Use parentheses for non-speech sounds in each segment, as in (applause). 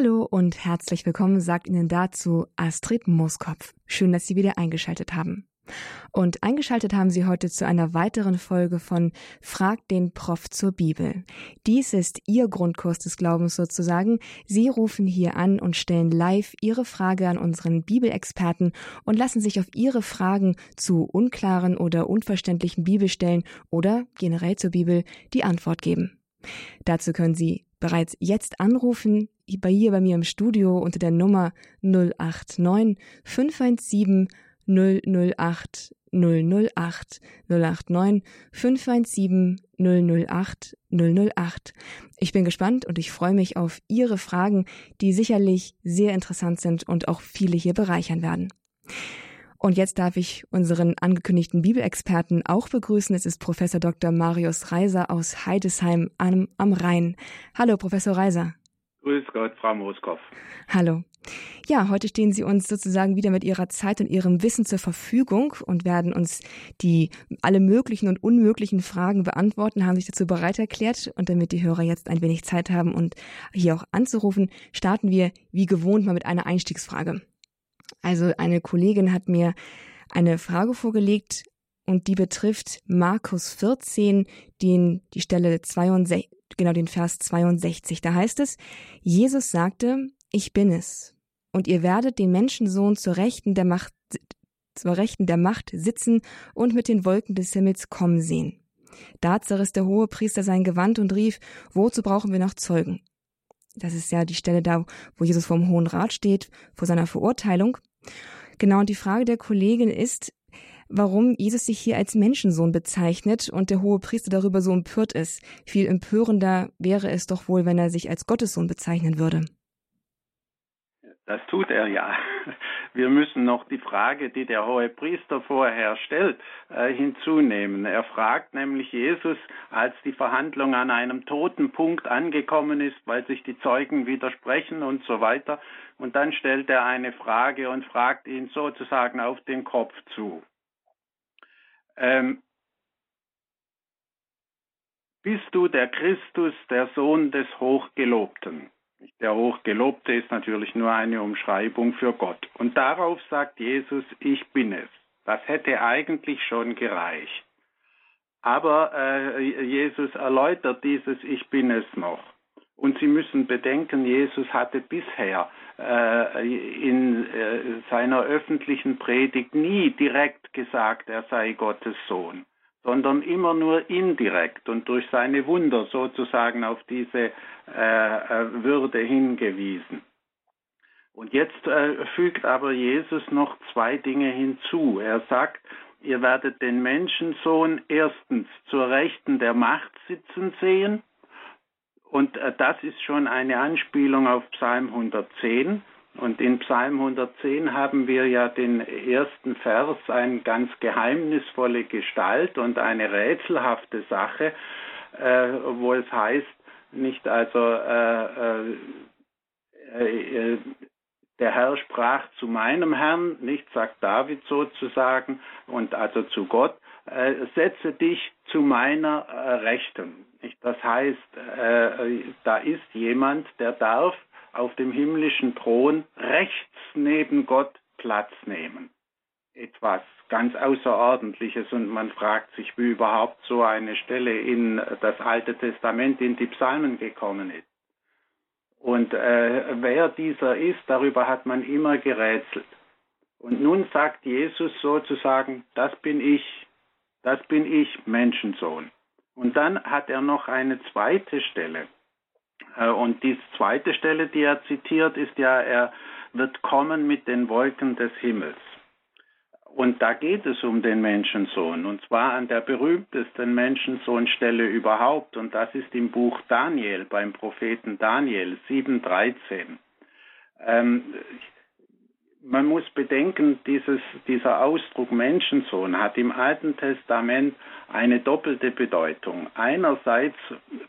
Hallo und herzlich willkommen, sagt Ihnen dazu Astrid Mooskopf. Schön, dass Sie wieder eingeschaltet haben. Und eingeschaltet haben Sie heute zu einer weiteren Folge von Frag den Prof zur Bibel. Dies ist Ihr Grundkurs des Glaubens sozusagen. Sie rufen hier an und stellen live Ihre Frage an unseren Bibelexperten und lassen sich auf Ihre Fragen zu unklaren oder unverständlichen Bibelstellen oder generell zur Bibel die Antwort geben. Dazu können Sie bereits jetzt anrufen, bei hier bei mir im Studio unter der Nummer 089 517 008 008 089 517 008 008. Ich bin gespannt und ich freue mich auf Ihre Fragen, die sicherlich sehr interessant sind und auch viele hier bereichern werden. Und jetzt darf ich unseren angekündigten Bibelexperten auch begrüßen. Es ist Professor Dr. Marius Reiser aus Heidesheim am, am Rhein. Hallo, Professor Reiser. Grüß Gott, Frau Moskow. Hallo. Ja, heute stehen Sie uns sozusagen wieder mit Ihrer Zeit und Ihrem Wissen zur Verfügung und werden uns die alle möglichen und unmöglichen Fragen beantworten, haben sich dazu bereit erklärt. Und damit die Hörer jetzt ein wenig Zeit haben und hier auch anzurufen, starten wir wie gewohnt mal mit einer Einstiegsfrage. Also eine Kollegin hat mir eine Frage vorgelegt und die betrifft Markus 14, den, die Stelle 62, genau den Vers 62. Da heißt es, Jesus sagte, ich bin es. Und ihr werdet den Menschensohn zur Rechten der Macht, zur Rechten der Macht sitzen und mit den Wolken des Himmels kommen sehen. Da zerriss der hohe Priester sein Gewand und rief, wozu brauchen wir noch Zeugen? Das ist ja die Stelle da, wo Jesus vor dem Hohen Rat steht, vor seiner Verurteilung. Genau, und die Frage der Kollegin ist, warum Jesus sich hier als Menschensohn bezeichnet und der hohe Priester darüber so empört ist. Viel empörender wäre es doch wohl, wenn er sich als Gottessohn bezeichnen würde. Das tut er ja. (laughs) Wir müssen noch die Frage, die der hohe Priester vorher stellt, äh, hinzunehmen. Er fragt nämlich Jesus, als die Verhandlung an einem toten Punkt angekommen ist, weil sich die Zeugen widersprechen und so weiter. Und dann stellt er eine Frage und fragt ihn sozusagen auf den Kopf zu. Ähm, bist du der Christus, der Sohn des Hochgelobten? Der Hochgelobte ist natürlich nur eine Umschreibung für Gott. Und darauf sagt Jesus, ich bin es. Das hätte eigentlich schon gereicht. Aber äh, Jesus erläutert dieses Ich bin es noch. Und Sie müssen bedenken, Jesus hatte bisher äh, in äh, seiner öffentlichen Predigt nie direkt gesagt, er sei Gottes Sohn, sondern immer nur indirekt und durch seine Wunder sozusagen auf diese äh, äh Würde hingewiesen. Und jetzt äh, fügt aber Jesus noch zwei Dinge hinzu. Er sagt, ihr werdet den Menschensohn erstens zur Rechten der Macht sitzen sehen und äh, das ist schon eine Anspielung auf Psalm 110. Und in Psalm 110 haben wir ja den ersten Vers, eine ganz geheimnisvolle Gestalt und eine rätselhafte Sache, äh, wo es heißt, nicht also äh, äh, äh, der Herr sprach zu meinem Herrn, nicht sagt David sozusagen, und also zu Gott, äh, setze dich zu meiner äh, Rechten. Das heißt, äh, da ist jemand, der darf auf dem himmlischen Thron rechts neben Gott Platz nehmen. Etwas ganz Außerordentliches und man fragt sich, wie überhaupt so eine Stelle in das Alte Testament, in die Psalmen gekommen ist. Und äh, wer dieser ist, darüber hat man immer gerätselt. Und nun sagt Jesus sozusagen, das bin ich, das bin ich, Menschensohn. Und dann hat er noch eine zweite Stelle. Äh, und die zweite Stelle, die er zitiert, ist ja, er wird kommen mit den Wolken des Himmels. Und da geht es um den Menschensohn, und zwar an der berühmtesten Menschensohnstelle überhaupt, und das ist im Buch Daniel, beim Propheten Daniel 7,13. Ähm, man muss bedenken, dieses, dieser Ausdruck Menschensohn hat im Alten Testament eine doppelte Bedeutung. Einerseits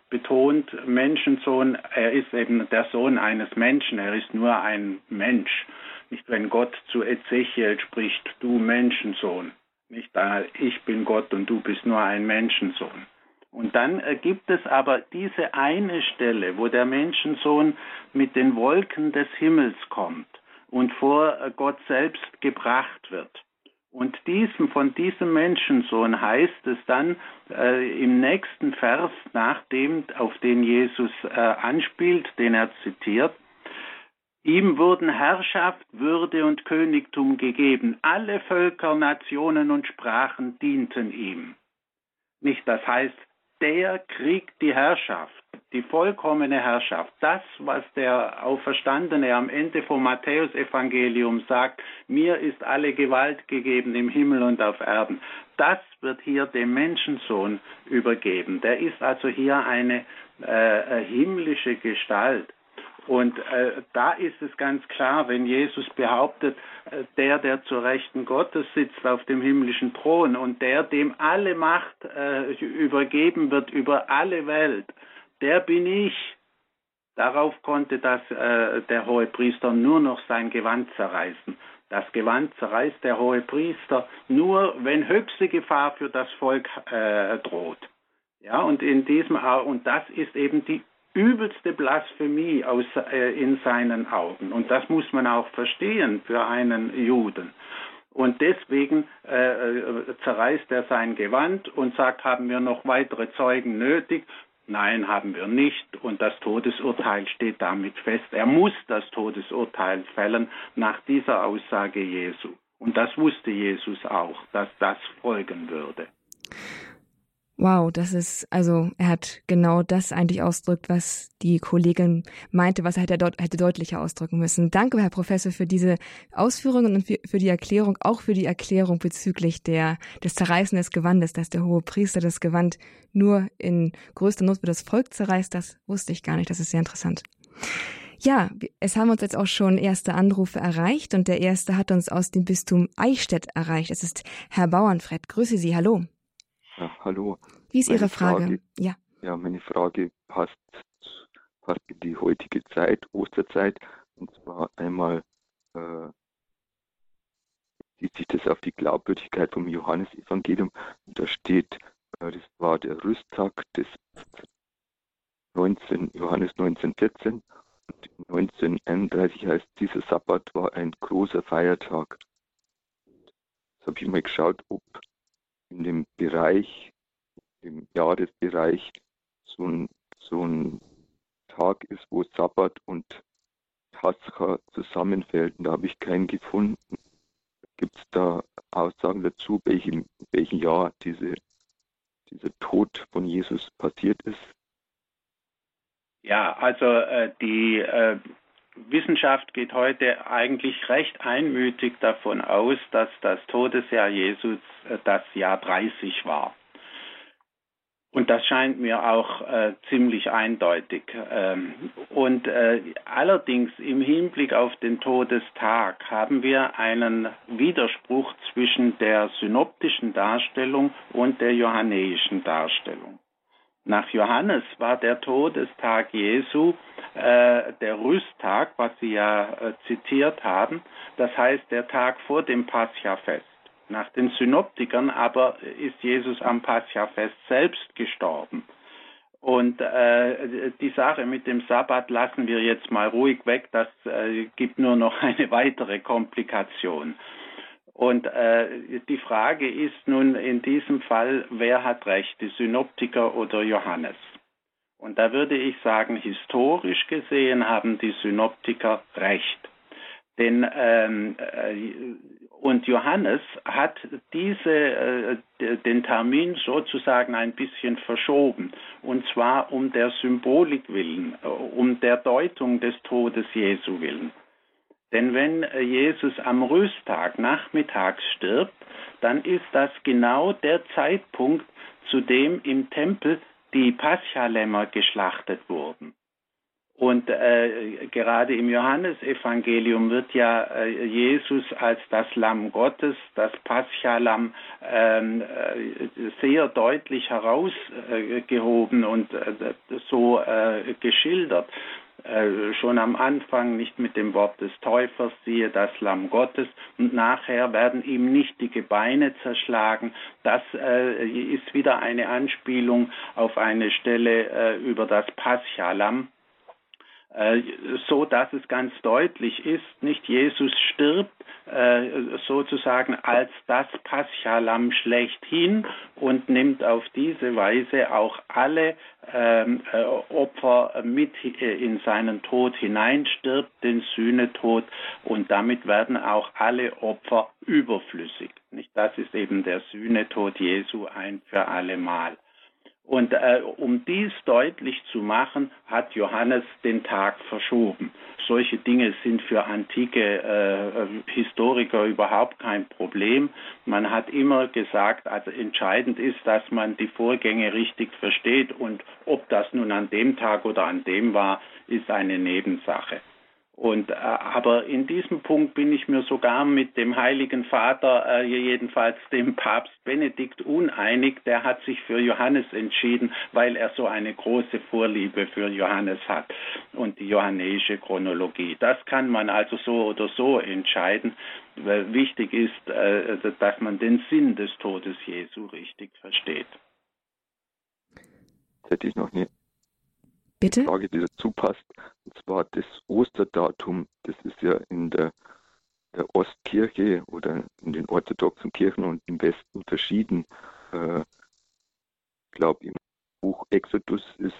betont Menschensohn, er ist eben der Sohn eines Menschen, er ist nur ein Mensch. Nicht wenn Gott zu Ezechiel spricht, du Menschensohn. Nicht ich bin Gott und du bist nur ein Menschensohn. Und dann äh, gibt es aber diese eine Stelle, wo der Menschensohn mit den Wolken des Himmels kommt und vor äh, Gott selbst gebracht wird. Und diesem, von diesem Menschensohn heißt es dann äh, im nächsten Vers, nach dem, auf den Jesus äh, anspielt, den er zitiert, Ihm wurden Herrschaft, Würde und Königtum gegeben. Alle Völker, Nationen und Sprachen dienten ihm. Nicht, das heißt, der kriegt die Herrschaft, die vollkommene Herrschaft. Das, was der Auferstandene am Ende vom Matthäusevangelium sagt, mir ist alle Gewalt gegeben im Himmel und auf Erden. Das wird hier dem Menschensohn übergeben. Der ist also hier eine äh, himmlische Gestalt. Und äh, da ist es ganz klar, wenn Jesus behauptet, äh, der, der zur Rechten Gottes sitzt auf dem himmlischen Thron und der, dem alle Macht äh, übergeben wird über alle Welt, der bin ich. Darauf konnte das, äh, der hohe Priester nur noch sein Gewand zerreißen. Das Gewand zerreißt der hohe Priester nur, wenn höchste Gefahr für das Volk äh, droht. Ja, und in diesem und das ist eben die übelste Blasphemie aus, äh, in seinen Augen. Und das muss man auch verstehen für einen Juden. Und deswegen äh, äh, zerreißt er sein Gewand und sagt, haben wir noch weitere Zeugen nötig? Nein, haben wir nicht. Und das Todesurteil steht damit fest. Er muss das Todesurteil fällen nach dieser Aussage Jesu. Und das wusste Jesus auch, dass das folgen würde. Wow, das ist, also er hat genau das eigentlich ausdrückt, was die Kollegin meinte, was er hätte, hätte deutlicher ausdrücken müssen. Danke, Herr Professor, für diese Ausführungen und für die Erklärung, auch für die Erklärung bezüglich der, des Zerreißen des Gewandes, dass der hohe Priester das Gewand nur in größter Not für das Volk zerreißt. Das wusste ich gar nicht. Das ist sehr interessant. Ja, es haben uns jetzt auch schon erste Anrufe erreicht und der erste hat uns aus dem Bistum Eichstätt erreicht. Es ist Herr Bauernfred. Grüße Sie. Hallo. Ja, hallo. Wie ist meine Ihre Frage? Frage? Ja. Ja, meine Frage passt, passt in die heutige Zeit, Osterzeit. Und zwar einmal äh, sieht sich das auf die Glaubwürdigkeit vom Johannesevangelium. Und da steht, äh, das war der Rüsttag des 19, Johannes 1914 und 1931 heißt, dieser Sabbat war ein großer Feiertag. Jetzt habe ich mal geschaut, ob in dem Bereich, im Jahresbereich so ein, so ein Tag ist, wo Sabbat und Pascha zusammenfällt. Und da habe ich keinen gefunden. Gibt es da Aussagen dazu, welchem, welchem Jahr diese, dieser Tod von Jesus passiert ist? Ja, also äh, die äh, Wissenschaft geht heute eigentlich recht einmütig davon aus, dass das Todesjahr Jesus äh, das Jahr 30 war. Und das scheint mir auch äh, ziemlich eindeutig. Ähm, und äh, allerdings im Hinblick auf den Todestag haben wir einen Widerspruch zwischen der synoptischen Darstellung und der johannäischen Darstellung. Nach Johannes war der Todestag Jesu äh, der Rüsttag, was Sie ja äh, zitiert haben, das heißt der Tag vor dem Paschafest. Nach den Synoptikern aber ist Jesus am Paschafest selbst gestorben. Und äh, die Sache mit dem Sabbat lassen wir jetzt mal ruhig weg, das äh, gibt nur noch eine weitere Komplikation. Und äh, die Frage ist nun in diesem Fall, wer hat recht, die Synoptiker oder Johannes? Und da würde ich sagen, historisch gesehen haben die Synoptiker recht. Denn ähm, äh, und Johannes hat diese, äh, den Termin sozusagen ein bisschen verschoben. Und zwar um der Symbolik willen, äh, um der Deutung des Todes Jesu willen. Denn wenn äh, Jesus am Rüsttag nachmittags stirbt, dann ist das genau der Zeitpunkt, zu dem im Tempel die Paschalämmer geschlachtet wurden. Und äh, gerade im Johannesevangelium wird ja äh, Jesus als das Lamm Gottes, das Paschalam, ähm, äh, sehr deutlich herausgehoben und äh, so äh, geschildert. Äh, schon am Anfang nicht mit dem Wort des Täufers, siehe das Lamm Gottes, und nachher werden ihm nicht die Gebeine zerschlagen. Das äh, ist wieder eine Anspielung auf eine Stelle äh, über das Paschalam so dass es ganz deutlich ist, nicht Jesus stirbt äh, sozusagen als das Paschalam schlechthin und nimmt auf diese Weise auch alle ähm, äh, Opfer mit in seinen Tod hinein, stirbt den Sühnetod und damit werden auch alle Opfer überflüssig. Nicht? Das ist eben der Sühnetod Jesu ein für alle Mal. Und äh, um dies deutlich zu machen, hat Johannes den Tag verschoben. Solche Dinge sind für antike äh, Historiker überhaupt kein Problem. Man hat immer gesagt, also entscheidend ist, dass man die Vorgänge richtig versteht und ob das nun an dem Tag oder an dem war, ist eine Nebensache. Und äh, aber in diesem Punkt bin ich mir sogar mit dem Heiligen Vater, äh, jedenfalls dem Papst Benedikt, uneinig. Der hat sich für Johannes entschieden, weil er so eine große Vorliebe für Johannes hat und die johannäische Chronologie. Das kann man also so oder so entscheiden. Weil wichtig ist, äh, dass man den Sinn des Todes Jesu richtig versteht. Hätte ich noch nie Bitte? Frage, die dazu passt, und zwar das Osterdatum. Das ist ja in der, der Ostkirche oder in den orthodoxen Kirchen und im Westen verschieden. Äh, ich glaube, im Buch Exodus ist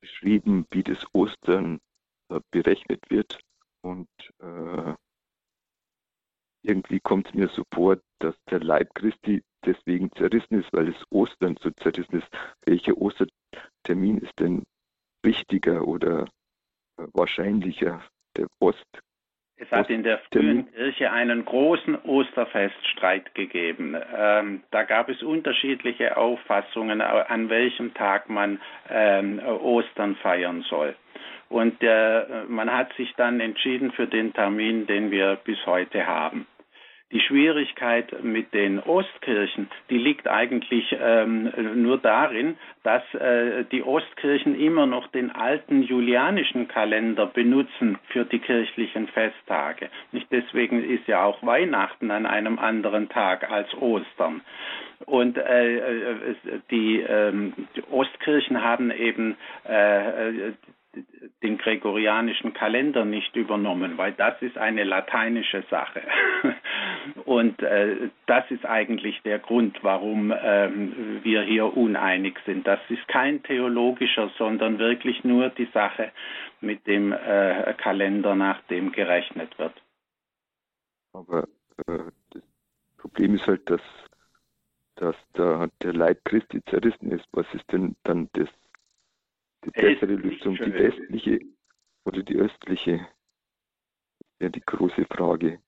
beschrieben, wie das Ostern äh, berechnet wird. Und äh, irgendwie kommt es mir so vor, dass der Leib Christi deswegen zerrissen ist, weil es Ostern so zerrissen ist. Welcher Ostertermin ist denn wichtiger oder äh, wahrscheinlicher der Ost. Es hat in der frühen Kirche einen großen Osterfeststreit gegeben. Ähm, da gab es unterschiedliche Auffassungen, an welchem Tag man ähm, Ostern feiern soll. Und äh, man hat sich dann entschieden für den Termin, den wir bis heute haben. Die Schwierigkeit mit den Ostkirchen, die liegt eigentlich ähm, nur darin, dass äh, die Ostkirchen immer noch den alten julianischen Kalender benutzen für die kirchlichen Festtage. Nicht deswegen ist ja auch Weihnachten an einem anderen Tag als Ostern. Und äh, äh die, äh, die, Ostkirchen haben eben äh, den gregorianischen Kalender nicht übernommen, weil das ist eine lateinische Sache. (laughs) Und äh, das ist eigentlich der Grund, warum ähm, wir hier uneinig sind. Das ist kein theologischer, sondern wirklich nur die Sache mit dem äh, Kalender, nach dem gerechnet wird. Aber äh, das Problem ist halt, dass, dass der, der Leib Christi zerrissen ist. Was ist denn dann das die bessere Lösung, die westliche oder die östliche? Wäre die große Frage.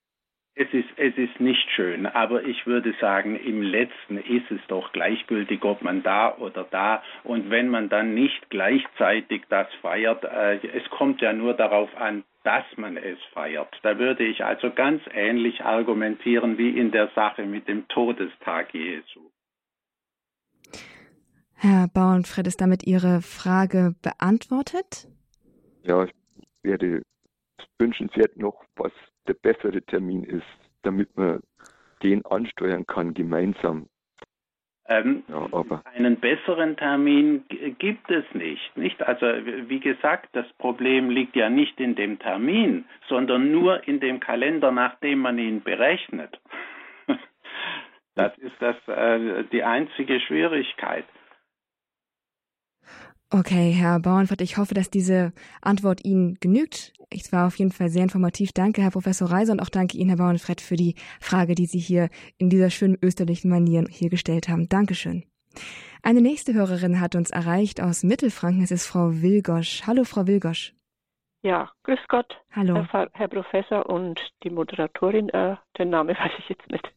Es ist, es ist nicht schön, aber ich würde sagen, im letzten ist es doch gleichgültig, ob man da oder da und wenn man dann nicht gleichzeitig das feiert, äh, es kommt ja nur darauf an, dass man es feiert. Da würde ich also ganz ähnlich argumentieren wie in der Sache mit dem Todestag Jesu. Herr Bauernfred, ist damit Ihre Frage beantwortet? Ja, ich werde wünschenswert noch, was der bessere Termin ist, damit man den ansteuern kann gemeinsam. Ähm, ja, einen besseren Termin gibt es nicht, nicht. Also wie gesagt, das Problem liegt ja nicht in dem Termin, sondern nur in dem Kalender, nach dem man ihn berechnet. (laughs) Das ist das, äh, die einzige Schwierigkeit. Okay, Herr Bauernfurt, ich hoffe, dass diese Antwort Ihnen genügt. Es war auf jeden Fall sehr informativ. Danke, Herr Professor Reiser, und auch danke Ihnen, Herr Bauernfred, für die Frage, die Sie hier in dieser schönen österlichen Manier hier gestellt haben. Dankeschön. Eine nächste Hörerin hat uns erreicht aus Mittelfranken. Es ist Frau Wilgosch. Hallo, Frau Wilgosch. Ja, grüß Gott. Hallo. Herr, Herr Professor und die Moderatorin, äh, den Namen weiß ich jetzt nicht.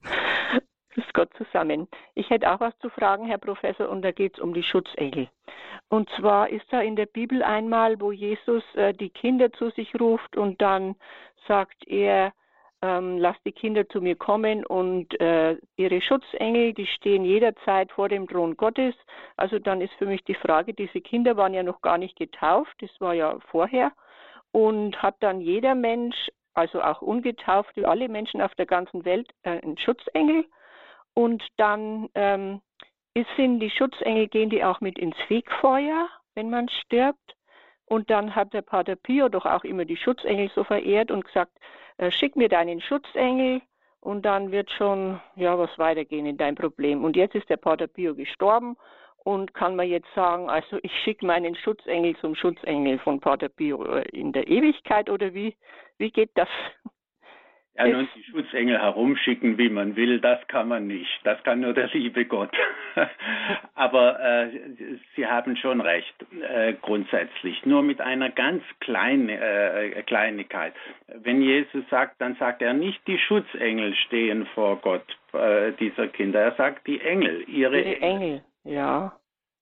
Grüß Gott zusammen. Ich hätte auch was zu fragen, Herr Professor, und da geht es um die Schutzengel. Und zwar ist da in der Bibel einmal, wo Jesus äh, die Kinder zu sich ruft und dann sagt er, ähm, lasst die Kinder zu mir kommen und äh, ihre Schutzengel, die stehen jederzeit vor dem Thron Gottes. Also dann ist für mich die Frage, diese Kinder waren ja noch gar nicht getauft, das war ja vorher. Und hat dann jeder Mensch, also auch ungetaufte, alle Menschen auf der ganzen Welt, äh, einen Schutzengel. Und dann ähm, sind die Schutzengel, gehen die auch mit ins Fegfeuer, wenn man stirbt. Und dann hat der Pater Pio doch auch immer die Schutzengel so verehrt und gesagt, äh, schick mir deinen Schutzengel und dann wird schon ja was weitergehen in dein Problem. Und jetzt ist der Pater Pio gestorben und kann man jetzt sagen, also ich schicke meinen Schutzengel zum Schutzengel von Pater Pio in der Ewigkeit oder wie, wie geht das? Ja, nun die Schutzengel herumschicken, wie man will, das kann man nicht. Das kann nur der liebe Gott. (laughs) Aber äh, Sie haben schon recht, äh, grundsätzlich. Nur mit einer ganz kleinen äh, Kleinigkeit. Wenn Jesus sagt, dann sagt er nicht, die Schutzengel stehen vor Gott äh, dieser Kinder. Er sagt, die Engel, ihre die Engel. Ja.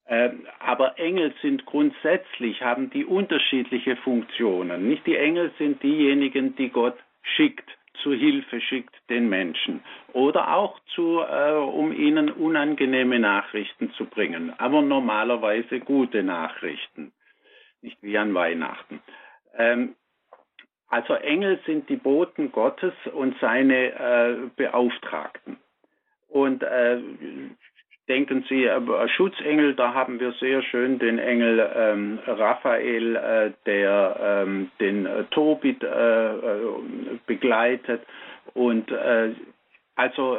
Ähm, aber Engel sind grundsätzlich, haben die unterschiedliche Funktionen. Nicht die Engel sind diejenigen, die Gott schickt zu Hilfe schickt den Menschen oder auch zu, äh, um ihnen unangenehme Nachrichten zu bringen, aber normalerweise gute Nachrichten, nicht wie an Weihnachten. Ähm, also Engel sind die Boten Gottes und seine äh, Beauftragten. Und äh, Denken Sie, äh, Schutzengel, da haben wir sehr schön den Engel ähm, Raphael, äh, der ähm, den äh, Tobit äh, äh begleitet. Und äh, also,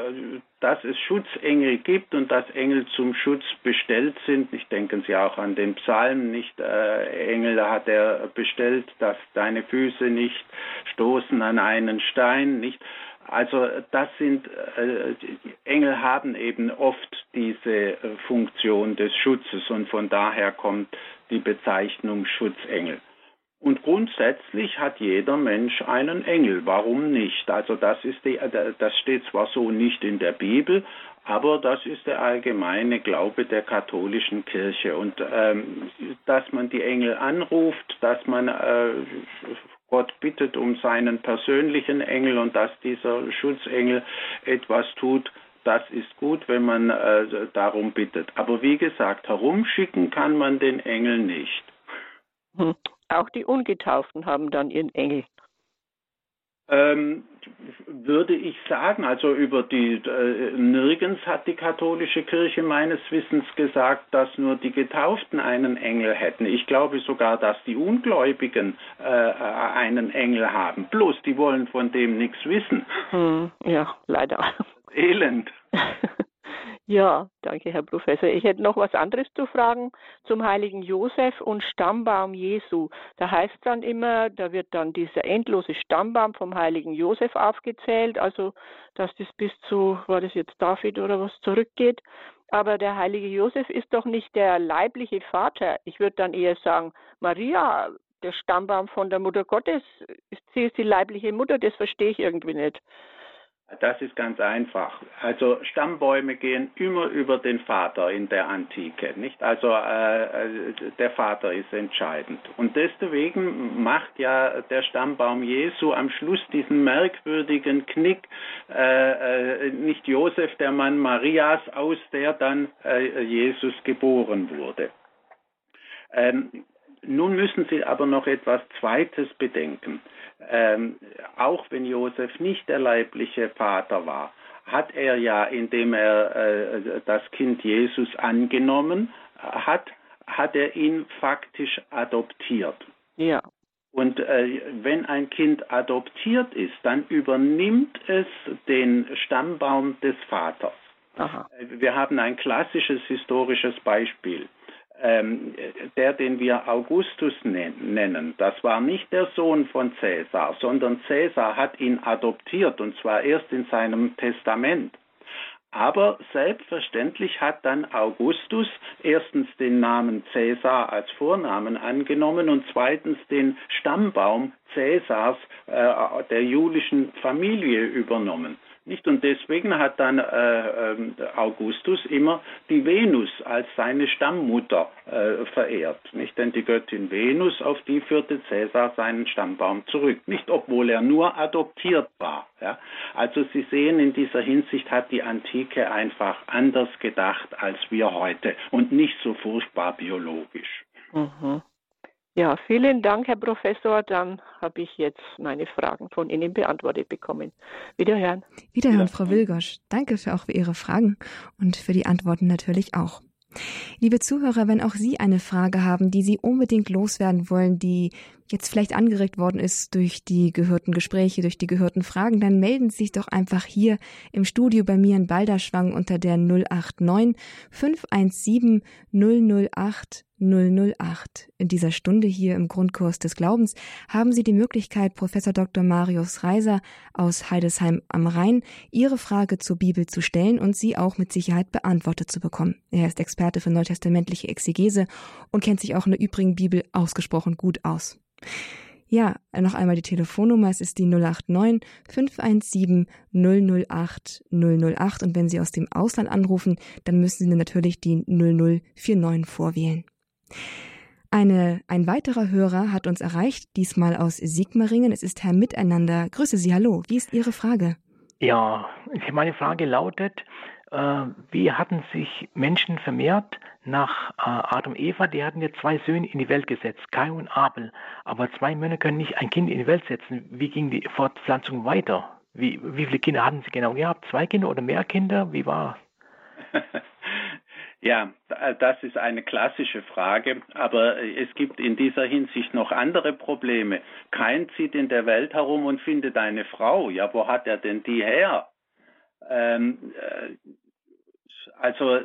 dass es Schutzengel gibt und dass Engel zum Schutz bestellt sind, ich denken Sie auch an den Psalm, nicht Engel hat er bestellt, dass deine Füße nicht stoßen an einen Stein, nicht also das sind äh, Engel haben eben oft diese äh, Funktion des Schutzes und von daher kommt die Bezeichnung Schutzengel. Und grundsätzlich hat jeder Mensch einen Engel. Warum nicht? Also das ist die, äh, das steht zwar so nicht in der Bibel, aber das ist der allgemeine Glaube der katholischen Kirche. Und ähm, dass man die Engel anruft, dass man äh, Gott bittet um seinen persönlichen Engel und dass dieser Schutzengel etwas tut, das ist gut, wenn man äh, darum bittet. Aber wie gesagt, herumschicken kann man den Engel nicht. Hm. Auch die Ungetauften haben dann ihren Engel. Ähm, würde ich sagen, also über die äh, nirgends hat die katholische Kirche meines Wissens gesagt, dass nur die Getauften einen Engel hätten. Ich glaube sogar, dass die Ungläubigen äh, einen Engel haben. Bloß die wollen von dem nichts wissen. Hm, ja, leider. Elend. (laughs) Ja, danke, Herr Professor. Ich hätte noch was anderes zu fragen zum heiligen Josef und Stammbaum Jesu. Da heißt dann immer, da wird dann dieser endlose Stammbaum vom heiligen Josef aufgezählt, also dass das bis zu, war das jetzt David oder was, zurückgeht. Aber der heilige Josef ist doch nicht der leibliche Vater. Ich würde dann eher sagen, Maria, der Stammbaum von der Mutter Gottes, sie ist die leibliche Mutter, das verstehe ich irgendwie nicht. Das ist ganz einfach. Also Stammbäume gehen immer über den Vater in der Antike, nicht? Also äh, der Vater ist entscheidend. Und deswegen macht ja der Stammbaum Jesu am Schluss diesen merkwürdigen Knick, äh, äh, nicht Josef, der Mann Marias, aus der dann äh, Jesus geboren wurde. Ähm, nun müssen Sie aber noch etwas Zweites bedenken. Ähm, auch wenn Josef nicht der leibliche Vater war, hat er ja, indem er äh, das Kind Jesus angenommen hat, hat er ihn faktisch adoptiert. Ja. Und äh, wenn ein Kind adoptiert ist, dann übernimmt es den Stammbaum des Vaters. Aha. Wir haben ein klassisches historisches Beispiel ähm, der, den wir Augustus nennen, das war nicht der Sohn von Cäsar, sondern Cäsar hat ihn adoptiert und zwar erst in seinem Testament. Aber selbstverständlich hat dann Augustus erstens den Namen Cäsar als Vornamen angenommen und zweitens den Stammbaum Cäsars äh, der julischen Familie übernommen. Nicht? Und deswegen hat dann äh, ähm, Augustus immer die Venus als seine Stammmutter äh, verehrt. Nicht? Denn die Göttin Venus, auf die führte Cäsar seinen Stammbaum zurück. Nicht obwohl er nur adoptiert war. Ja? Also Sie sehen, in dieser Hinsicht hat die Antike einfach anders gedacht als wir heute und nicht so furchtbar biologisch. Mhm. Ja, vielen Dank, Herr Professor. Dann habe ich jetzt meine Fragen von Ihnen beantwortet bekommen. Wiederhören. Wiederhören, Frau Wilgosch. Danke für auch für Ihre Fragen und für die Antworten natürlich auch. Liebe Zuhörer, wenn auch Sie eine Frage haben, die Sie unbedingt loswerden wollen, die jetzt vielleicht angeregt worden ist durch die gehörten Gespräche, durch die gehörten Fragen, dann melden Sie sich doch einfach hier im Studio bei mir in Balderschwang unter der 089 517 008 008. In dieser Stunde hier im Grundkurs des Glaubens haben Sie die Möglichkeit, Professor Dr. Marius Reiser aus Heidesheim am Rhein Ihre Frage zur Bibel zu stellen und sie auch mit Sicherheit beantwortet zu bekommen. Er ist Experte für neutestamentliche Exegese und kennt sich auch in der übrigen Bibel ausgesprochen gut aus. Ja, noch einmal die Telefonnummer. Es ist die 089 517 008 008. Und wenn Sie aus dem Ausland anrufen, dann müssen Sie natürlich die 0049 vorwählen. Eine, ein weiterer Hörer hat uns erreicht, diesmal aus Sigmaringen. Es ist Herr Miteinander. Grüße Sie, hallo. Wie ist Ihre Frage? Ja, meine Frage lautet, wie hatten sich Menschen vermehrt nach äh, Adam und Eva? Die hatten ja zwei Söhne in die Welt gesetzt, Kai und Abel. Aber zwei Männer können nicht ein Kind in die Welt setzen. Wie ging die Fortpflanzung weiter? Wie, wie viele Kinder hatten sie genau gehabt? Zwei Kinder oder mehr Kinder? Wie war (laughs) Ja, das ist eine klassische Frage, aber es gibt in dieser Hinsicht noch andere Probleme. Kein zieht in der Welt herum und findet eine Frau. Ja, wo hat er denn die her? Ähm, äh, also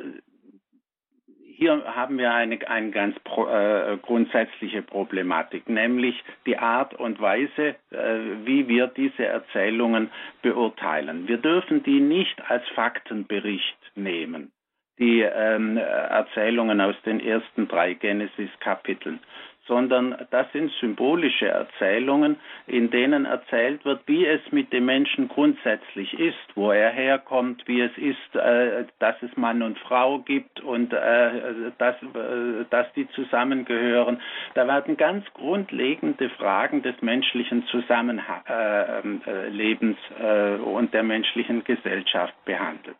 hier haben wir eine, eine ganz pro, äh, grundsätzliche Problematik, nämlich die Art und Weise, äh, wie wir diese Erzählungen beurteilen. Wir dürfen die nicht als Faktenbericht nehmen die ähm, Erzählungen aus den ersten drei Genesis-Kapiteln, sondern das sind symbolische Erzählungen, in denen erzählt wird, wie es mit dem Menschen grundsätzlich ist, wo er herkommt, wie es ist, äh, dass es Mann und Frau gibt und äh, dass, äh, dass die zusammengehören. Da werden ganz grundlegende Fragen des menschlichen Zusammenlebens äh, äh, und der menschlichen Gesellschaft behandelt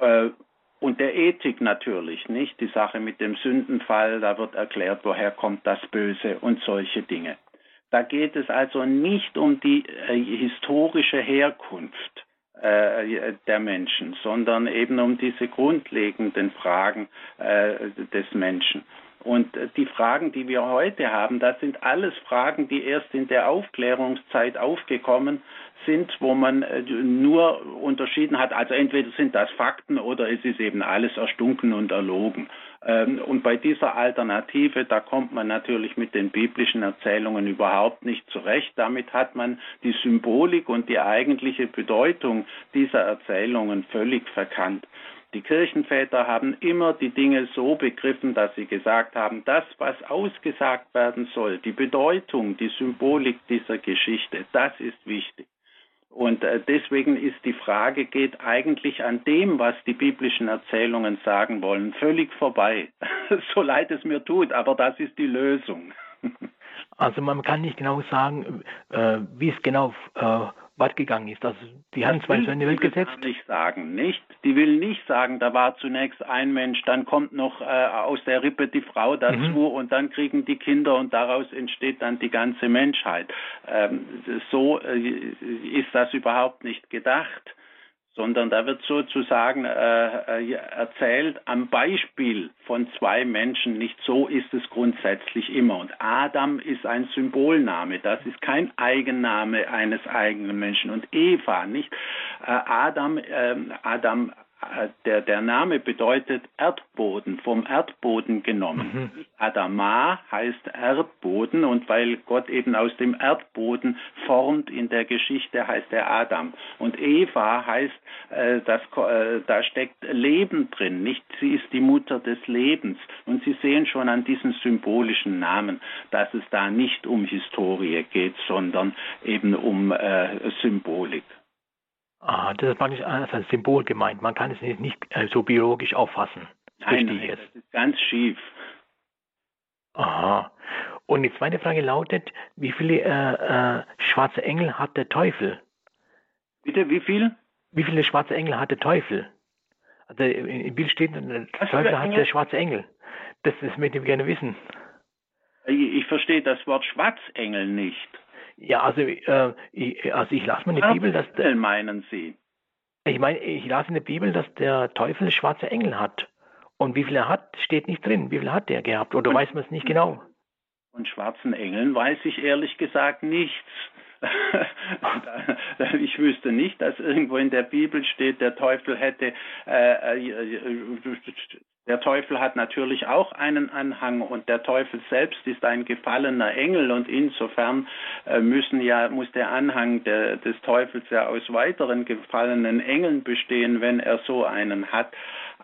äh, und der Ethik natürlich, nicht? Die Sache mit dem Sündenfall, da wird erklärt, woher kommt das Böse und solche Dinge. Da geht es also nicht um die äh, historische Herkunft äh, der Menschen, sondern eben um diese grundlegenden Fragen äh, des Menschen. Und die Fragen, die wir heute haben, das sind alles Fragen, die erst in der Aufklärungszeit aufgekommen sind, wo man äh, nur unterschieden hat, also entweder sind das Fakten oder es ist eben alles erstunken und erlogen. Ähm, und bei dieser Alternative, da kommt man natürlich mit den biblischen Erzählungen überhaupt nicht zurecht. Damit hat man die Symbolik und die eigentliche Bedeutung dieser Erzählungen völlig verkannt. Die Kirchenväter haben immer die Dinge so begriffen, dass sie gesagt haben, das, was ausgesagt werden soll, die Bedeutung, die Symbolik dieser Geschichte, das ist wichtig. Und äh, deswegen ist die Frage, geht eigentlich an dem, was die biblischen Erzählungen sagen wollen, völlig vorbei. (laughs) so leid es mir tut, aber das ist die Lösung. (laughs) also man kann nicht genau sagen, äh, wie es genau äh, weit gegangen ist. Also die haben zwei Söhne in die Welt gesetzt. Will nicht sagen, nicht? Die will nicht sagen, da war zunächst ein Mensch, dann kommt noch äh, aus der Rippe die Frau dazu mhm. und dann kriegen die Kinder und daraus entsteht dann die ganze Menschheit. Ähm, so äh, ist das überhaupt nicht gedacht sondern da wird sozusagen äh, äh, erzählt am Beispiel von zwei Menschen. Nicht so ist es grundsätzlich immer. Und Adam ist ein Symbolname. Das ist kein Eigenname eines eigenen Menschen. Und Eva, nicht? Äh, Adam, äh, Adam der, der Name bedeutet Erdboden, vom Erdboden genommen. Mhm. Adama heißt Erdboden und weil Gott eben aus dem Erdboden formt in der Geschichte, heißt er Adam. Und Eva heißt, äh, das, äh, da steckt Leben drin, nicht? Sie ist die Mutter des Lebens. Und Sie sehen schon an diesen symbolischen Namen, dass es da nicht um Historie geht, sondern eben um äh, Symbolik. Ah, das ist praktisch als ein Symbol gemeint. Man kann es nicht, nicht äh, so biologisch auffassen. Nein, nein, das ist ganz schief. Aha. Und die zweite Frage lautet, wie viele äh, äh, schwarze Engel hat der Teufel? Bitte, wie viel? Wie viele schwarze Engel hat der Teufel? Also im Bild steht, der Was Teufel hat der schwarze Engel. Das, das möchte ich gerne wissen. Ich verstehe das Wort Schwarzengel nicht. Ja, also, äh, ich, also ich lasse in der Bibel, dass der, meinen Sie? Ich meine, ich las in der Bibel, dass der Teufel schwarze Engel hat. Und wie viele er hat, steht nicht drin. Wie viele hat der gehabt? Oder und, weiß man es nicht genau? Von schwarzen Engeln weiß ich ehrlich gesagt nichts. (laughs) ich wüsste nicht, dass irgendwo in der Bibel steht, der Teufel hätte äh, äh der Teufel hat natürlich auch einen Anhang und der Teufel selbst ist ein gefallener Engel und insofern äh, müssen ja, muss der Anhang der, des Teufels ja aus weiteren gefallenen Engeln bestehen, wenn er so einen hat.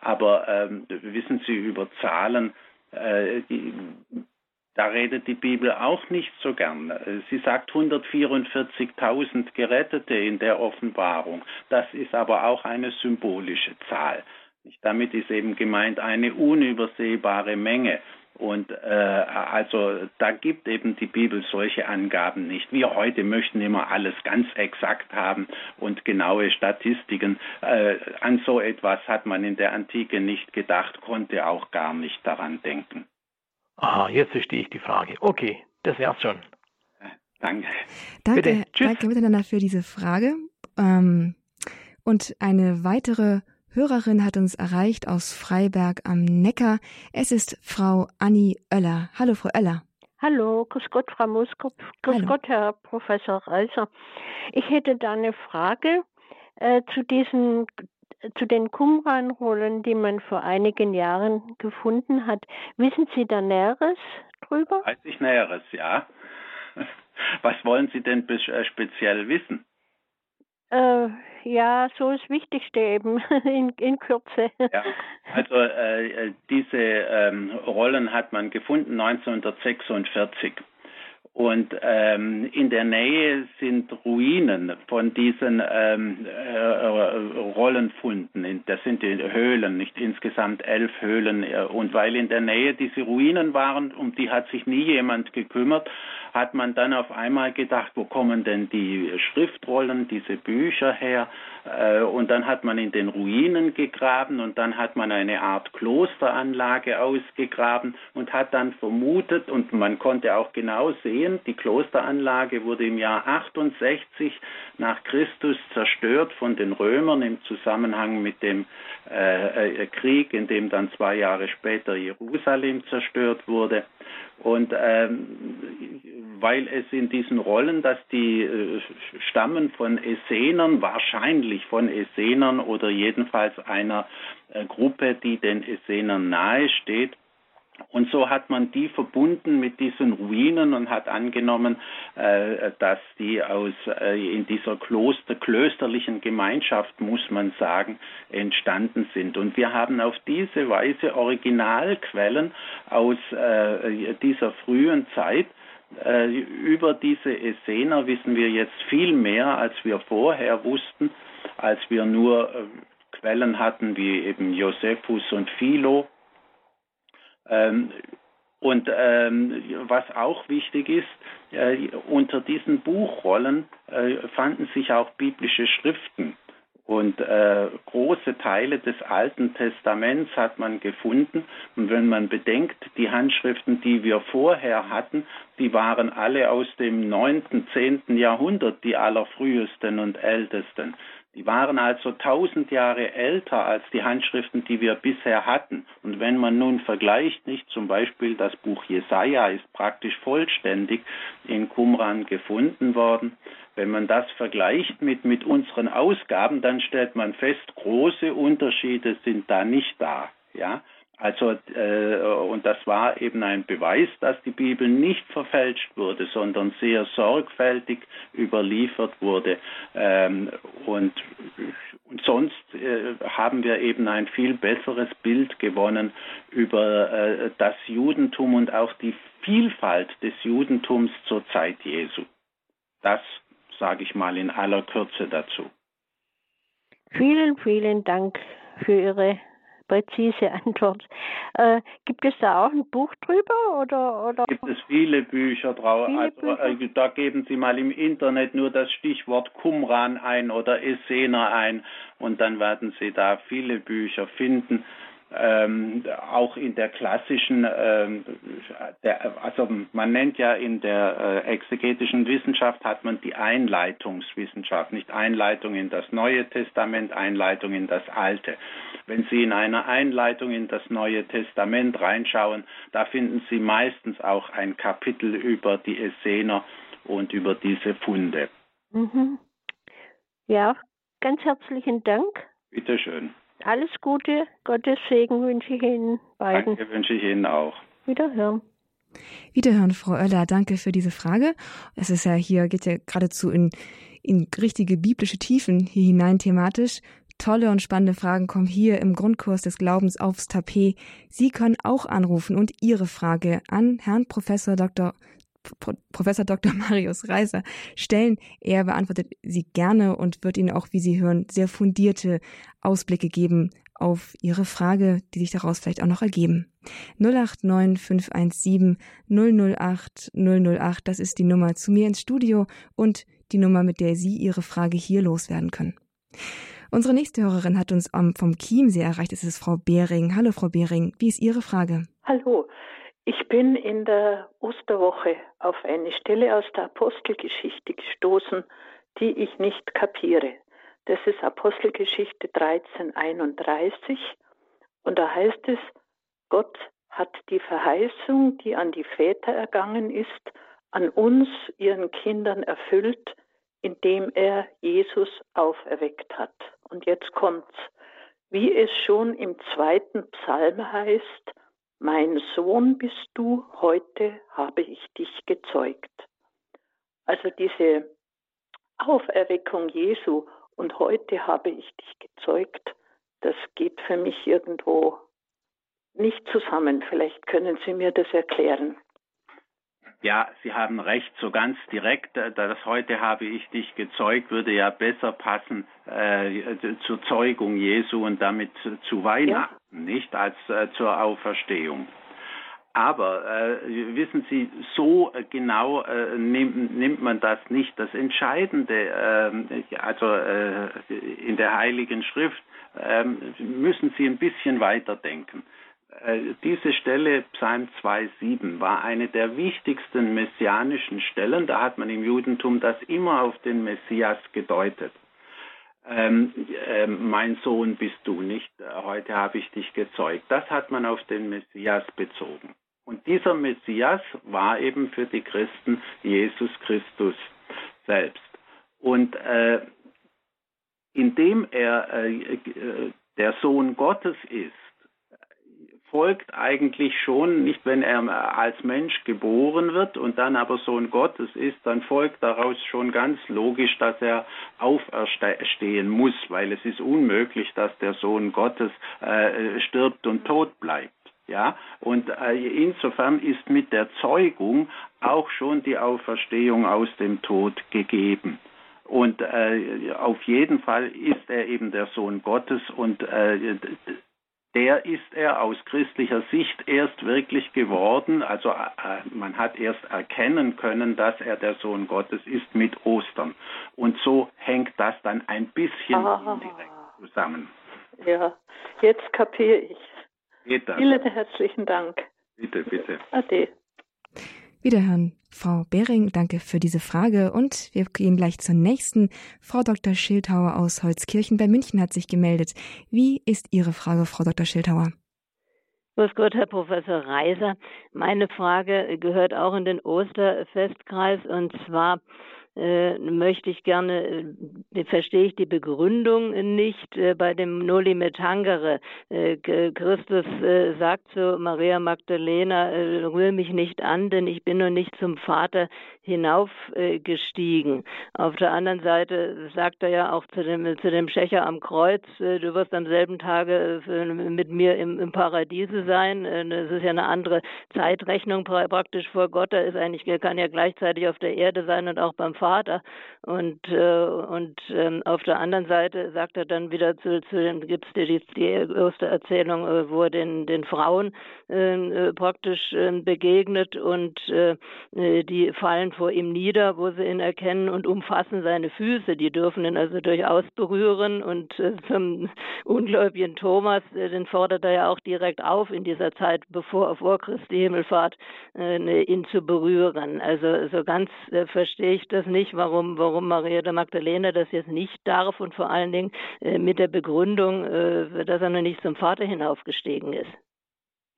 Aber ähm, wissen Sie über Zahlen, äh, die, da redet die Bibel auch nicht so gern. Sie sagt 144.000 Gerettete in der Offenbarung. Das ist aber auch eine symbolische Zahl. Damit ist eben gemeint eine unübersehbare Menge. Und äh, also da gibt eben die Bibel solche Angaben nicht. Wir heute möchten immer alles ganz exakt haben und genaue Statistiken. Äh, an so etwas hat man in der Antike nicht gedacht, konnte auch gar nicht daran denken. Aha, jetzt verstehe ich die Frage. Okay, das wär's schon. Danke. Danke, Bitte. danke miteinander für diese Frage. Ähm, und eine weitere Hörerin hat uns erreicht aus Freiberg am Neckar. Es ist Frau Anni Oeller. Hallo, Frau Oeller. Hallo, grüß Gott, Frau Muskop. Grüß Hallo. Gott, Herr Professor Reiser. Ich hätte da eine Frage äh, zu diesen zu den Qumran-Rollen, die man vor einigen Jahren gefunden hat. Wissen Sie da Näheres drüber? Weiß ich Näheres, ja. (laughs) Was wollen Sie denn äh, speziell wissen? Äh, ja, so das Wichtigste eben (laughs) in, in Kürze. Ja, also äh, diese ähm, Rollen hat man gefunden 1946. Und ähm, in der Nähe sind Ruinen von diesen ähm, äh, Rollenfunden. Das sind die Höhlen, nicht insgesamt elf Höhlen. Und weil in der Nähe diese Ruinen waren, um die hat sich nie jemand gekümmert, hat man dann auf einmal gedacht, wo kommen denn die Schriftrollen, diese Bücher her? Äh, und dann hat man in den Ruinen gegraben und dann hat man eine Art Klosteranlage ausgegraben und hat dann vermutet, und man konnte auch genau sehen, die Klosteranlage wurde im Jahr 68 nach Christus zerstört von den Römern im Zusammenhang mit dem äh, äh, Krieg, in dem dann zwei Jahre später Jerusalem zerstört wurde. Und ähm, weil es in diesen Rollen, dass die äh, stammen von Essenern, wahrscheinlich von Essenern oder jedenfalls einer äh, Gruppe, die den Essenern nahe steht, und so hat man die verbunden mit diesen Ruinen und hat angenommen, äh, dass die aus äh, in dieser Kloster, klösterlichen Gemeinschaft, muss man sagen, entstanden sind. Und wir haben auf diese Weise Originalquellen aus äh, dieser frühen Zeit. Über diese Essener wissen wir jetzt viel mehr, als wir vorher wussten, als wir nur Quellen hatten wie eben Josephus und Philo ähm, und ähm, was auch wichtig ist, äh, unter diesen Buchrollen äh, fanden sich auch biblische Schriften. Und äh, große Teile des Alten Testaments hat man gefunden. Und wenn man bedenkt, die Handschriften, die wir vorher hatten, die waren alle aus dem 9., 10. Jahrhundert, die allerfrühesten und ältesten. Die waren also tausend Jahre älter als die Handschriften, die wir bisher hatten. Und wenn man nun vergleicht, nicht zum Beispiel das Buch Jesaja ist praktisch vollständig in Qumran gefunden worden. Wenn man das vergleicht mit, mit unseren Ausgaben, dann stellt man fest, große Unterschiede sind da nicht da. Ja, also, äh, und das war eben ein Beweis, dass die Bibel nicht verfälscht wurde, sondern sehr sorgfältig überliefert wurde. Ähm, und, und sonst äh, haben wir eben ein viel besseres Bild gewonnen über äh, das Judentum und auch die Vielfalt des Judentums zur Zeit Jesu. Das sage ich mal in aller Kürze dazu. Vielen, vielen Dank für Ihre präzise (laughs) Antwort. Äh, gibt es da auch ein Buch drüber oder? oder? Gibt es viele Bücher drauf. Viele also Bücher? Äh, da geben Sie mal im Internet nur das Stichwort Qumran ein oder Essener ein und dann werden Sie da viele Bücher finden ähm, auch in der klassischen, ähm, der, also man nennt ja in der äh, exegetischen Wissenschaft hat man die Einleitungswissenschaft, nicht Einleitung in das Neue Testament, Einleitung in das Alte. Wenn Sie in einer Einleitung in das Neue Testament reinschauen, da finden Sie meistens auch ein Kapitel über die Essener und über diese Funde. Mhm. Ja, ganz herzlichen Dank. Bitteschön. Alles Gute, Gottes Segen wünsche ich Ihnen beiden. Danke, wünsche ich Ihnen auch. Wiederhören. Wiederhören, Frau Oeller. Danke für diese Frage. Es ist ja hier, geht ja geradezu in, in richtige biblische Tiefen hier hinein thematisch. Tolle und spannende Fragen kommen hier im Grundkurs des Glaubens aufs Tapet. Sie können auch anrufen und Ihre Frage an Herrn Professor Dr. Professor Dr. (laughs) Marius Reiser stellen. Er beantwortet sie gerne und wird Ihnen auch, wie Sie hören, sehr fundierte Ausblicke geben auf Ihre Frage, die sich daraus vielleicht auch noch ergeben. 089 517 008 008, das ist die Nummer zu mir ins Studio und die Nummer, mit der Sie Ihre Frage hier loswerden können. Unsere nächste Hörerin hat uns vom Chiemsee erreicht. Es ist Frau Behring. Hallo, Frau Behring. Wie ist Ihre Frage? Hallo. Ich bin in der Osterwoche auf eine Stelle aus der Apostelgeschichte gestoßen, die ich nicht kapiere. Das ist Apostelgeschichte 1331 und da heißt es, Gott hat die Verheißung, die an die Väter ergangen ist, an uns, ihren Kindern erfüllt, indem er Jesus auferweckt hat. Und jetzt kommt's. Wie es schon im zweiten Psalm heißt, mein Sohn bist du, heute habe ich dich gezeugt. Also diese Auferweckung Jesu und heute habe ich dich gezeugt, das geht für mich irgendwo nicht zusammen. Vielleicht können Sie mir das erklären. Ja, Sie haben recht, so ganz direkt, äh, das heute habe ich dich gezeugt, würde ja besser passen äh, zur Zeugung Jesu und damit zu Weihnachten, ja. nicht als äh, zur Auferstehung. Aber äh, wissen Sie, so genau äh, nimmt, nimmt, man das nicht. Das Entscheidende, äh, also äh, in der Heiligen Schrift, ähm, müssen Sie ein bisschen weiterdenken. Äh, diese Stelle, Psalm 2,7, war eine der wichtigsten messianischen Stellen. Da hat man im Judentum das immer auf den Messias gedeutet. Ähm, äh, mein Sohn bist du nicht, heute habe ich dich gezeugt. Das hat man auf den Messias bezogen. Und dieser Messias war eben für die Christen Jesus Christus selbst. Und äh, indem er äh, äh der Sohn Gottes ist, folgt eigentlich schon, nicht wenn er als Mensch geboren wird und dann aber Sohn Gottes ist, dann folgt daraus schon ganz logisch, dass er auferstehen muss, weil es ist unmöglich, dass der Sohn Gottes äh, stirbt und tot bleibt. Ja, und äh, insofern ist mit der Zeugung auch schon die Auferstehung aus dem Tod gegeben. Und äh, auf jeden Fall ist er eben der Sohn Gottes und äh, der ist er aus christlicher Sicht erst wirklich geworden. Also äh, man hat erst erkennen können, dass er der Sohn Gottes ist mit Ostern. Und so hängt das dann ein bisschen ah. indirekt zusammen. Ja, jetzt kapiere ich. Vielen herzlichen Dank. Bitte, bitte. Ade. Wiederhören, Frau Behring, danke für diese Frage. Und wir gehen gleich zur nächsten. Frau Dr. Schildhauer aus Holzkirchen bei München hat sich gemeldet. Wie ist Ihre Frage, Frau Dr. Schildhauer? Grüß Gott, Herr Professor Reiser. Meine Frage gehört auch in den Osterfestkreis und zwar möchte ich gerne, äh, verstehe ich die Begründung nicht äh, bei dem Noli me tangere. Äh, Christus äh, sagt zu Maria Magdalena, äh, rühr mich nicht an, denn ich bin noch nicht zum Vater hinaufgestiegen. Auf der anderen Seite sagt er ja auch zu dem, zu dem Schächer am Kreuz, du wirst am selben Tage mit mir im, im Paradiese sein. Das ist ja eine andere Zeitrechnung praktisch vor Gott. Er ist eigentlich, er kann ja gleichzeitig auf der Erde sein und auch beim Vater Vater. Und, äh, und ähm, auf der anderen Seite sagt er dann wieder zu, zu dem, gibt es die, die erste Erzählung, äh, wo er den, den Frauen ähm, äh, praktisch äh, begegnet und äh, äh, die fallen vor ihm nieder, wo sie ihn erkennen und umfassen seine Füße. Die dürfen ihn also durchaus berühren und äh, zum ungläubigen Thomas, den fordert er ja auch direkt auf in dieser Zeit, bevor vor Christi Himmelfahrt, ihn zu berühren. Also so ganz verstehe ich das nicht, warum, warum Maria der Magdalena das jetzt nicht darf und vor allen Dingen äh, mit der Begründung, äh, dass er noch nicht zum Vater hinaufgestiegen ist.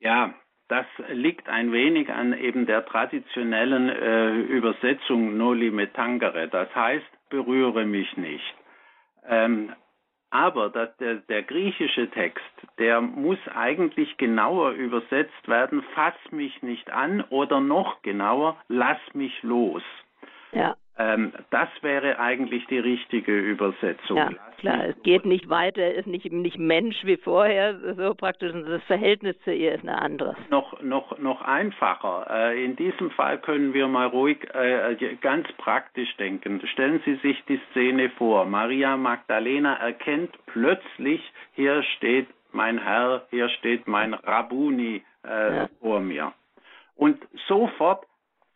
Ja, das liegt ein wenig an eben der traditionellen äh, Übersetzung Noli me tangere, das heißt, berühre mich nicht. Ähm, aber das, der, der griechische Text, der muss eigentlich genauer übersetzt werden, fass mich nicht an oder noch genauer, lass mich los. Ja. Ähm, das wäre eigentlich die richtige Übersetzung. Ja, klar, es geht nicht weiter, er ist nicht, nicht Mensch wie vorher, so praktisch, das Verhältnis zu ihr ist ein anderes. Noch, noch, noch einfacher. Äh, in diesem Fall können wir mal ruhig äh, ganz praktisch denken. Stellen Sie sich die Szene vor. Maria Magdalena erkennt plötzlich, hier steht mein Herr, hier steht mein Rabuni äh, ja. vor mir. Und sofort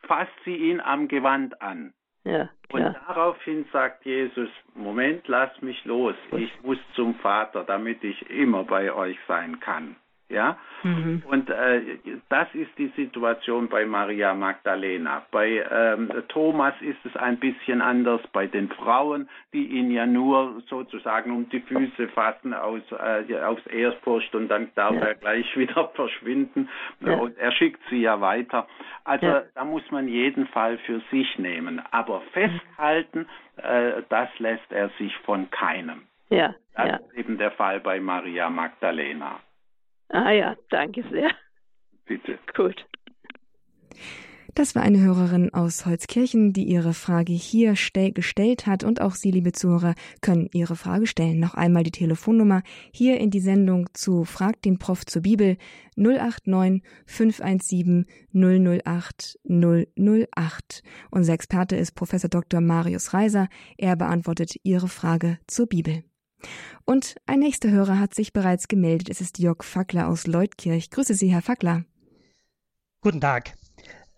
fasst sie ihn am Gewand an. Ja, und daraufhin sagt Jesus, Moment, lass mich los. Ich muss zum Vater, damit ich immer bei euch sein kann. Ja? Mhm. Und äh, das ist die Situation bei Maria Magdalena. Bei ähm, Thomas ist es ein bisschen anders. Bei den Frauen, die ihn ja nur sozusagen um die Füße fassen aus, äh, aufs Erstpost und dann darf ja. er gleich (laughs) wieder verschwinden. Ja. Und er schickt sie ja weiter. Also ja. da muss man jeden Fall für sich nehmen. Aber festhalten, äh, das lässt er sich von keinem. Ja, das ist eben der Fall bei Maria Magdalena. Ah ja, danke sehr. Bitte. Gut. Das war eine Hörerin aus Holzkirchen, die ihre Frage hier gestellt hat und auch Sie, liebe Zuhörer, können Ihre Frage stellen. Noch einmal die Telefonnummer hier in die Sendung zu Frag den Prof zur Bibel 089 517 008 008. Unser Experte ist Professor Dr. Marius Reiser. Er beantwortet Ihre Frage zur Bibel. Und ein nächster Hörer hat sich bereits gemeldet. Es ist Jörg Fackler aus Leutkirch. Grüße Sie, Herr Fackler. Guten Tag.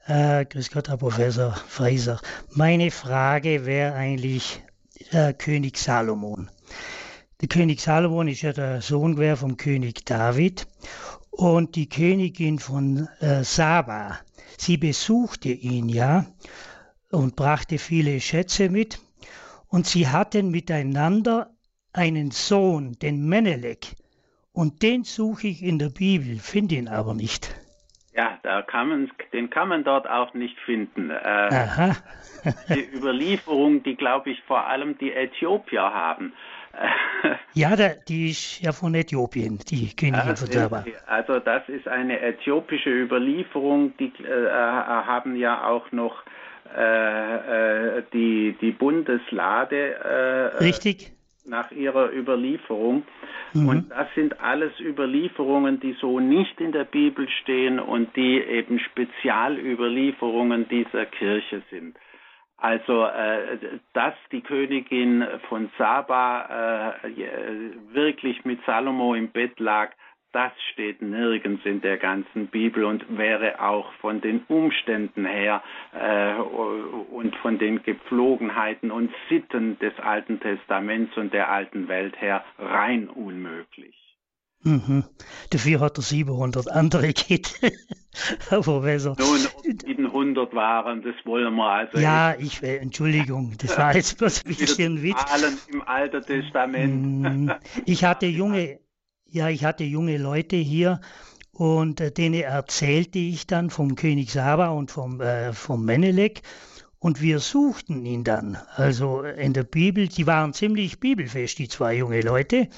Äh, grüß Gott, Herr Professor Freiser. Meine Frage wäre eigentlich äh, König Salomon. Der König Salomon ist ja der Sohn vom König David und die Königin von äh, Saba, sie besuchte ihn ja und brachte viele Schätze mit und sie hatten miteinander einen Sohn, den Menelek, und den suche ich in der Bibel, finde ihn aber nicht. Ja, da kann man, den kann man dort auch nicht finden. Äh, Aha. (laughs) die Überlieferung, die glaube ich vor allem die Äthiopier haben. (laughs) ja, der, die ist ja von Äthiopien, die Königin von Saba. Also das ist eine äthiopische Überlieferung, die äh, haben ja auch noch äh, äh die, die Bundeslade. Äh, Richtig nach ihrer Überlieferung. Mhm. Und das sind alles Überlieferungen, die so nicht in der Bibel stehen und die eben Spezialüberlieferungen dieser Kirche sind. Also, äh, dass die Königin von Saba äh, wirklich mit Salomo im Bett lag, das steht nirgends in der ganzen Bibel und wäre auch von den Umständen her äh, und von den Gepflogenheiten und Sitten des Alten Testaments und der alten Welt her rein unmöglich. Mhm. Dafür hat er 700 andere Kit. Herr Professor. Nun, 700 waren, das wollen wir also. Ja, ich, äh, Entschuldigung, das war jetzt bloß ein (laughs) bisschen Witz. Im Alten Testament. Mhm. Ich hatte junge, (laughs) ja, ich hatte junge Leute hier und äh, denen erzählte ich dann vom König Saba und vom, äh, vom Menelek. Und wir suchten ihn dann. Also in der Bibel, die waren ziemlich bibelfest, die zwei junge Leute.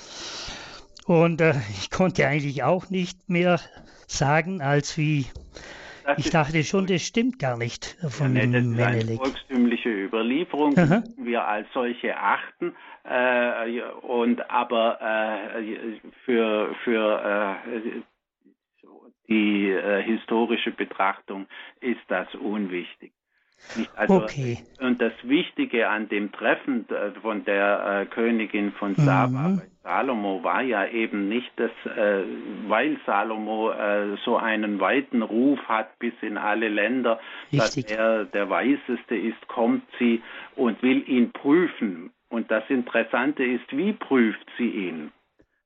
Und äh, (laughs) ich konnte eigentlich auch nicht mehr sagen, als wie das ich dachte schon, das stimmt gar nicht von ja, dem Menelek. Eine volkstümliche Überlieferung, die wir als solche achten. Äh, und aber äh, für, für äh, die äh, historische Betrachtung ist das unwichtig. Also, okay. Und das Wichtige an dem Treffen äh, von der äh, Königin von Saba mhm. bei Salomo war ja eben nicht, dass, weil Salomo so einen weiten Ruf hat bis in alle Länder, Richtig. dass er der Weiseste ist, kommt sie und will ihn prüfen. Und das Interessante ist, wie prüft sie ihn?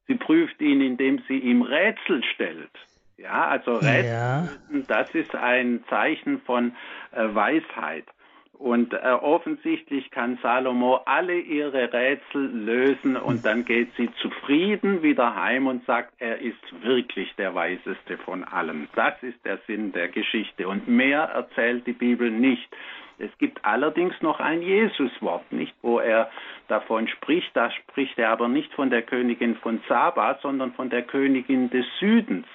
Sie prüft ihn, indem sie ihm Rätsel stellt. Ja, also Rätsel, ja. das ist ein Zeichen von äh, Weisheit. Und äh, offensichtlich kann Salomo alle ihre Rätsel lösen und dann geht sie zufrieden wieder heim und sagt, er ist wirklich der Weiseste von allen. Das ist der Sinn der Geschichte. Und mehr erzählt die Bibel nicht. Es gibt allerdings noch ein Jesuswort, nicht, wo er davon spricht. Da spricht er aber nicht von der Königin von Saba, sondern von der Königin des Südens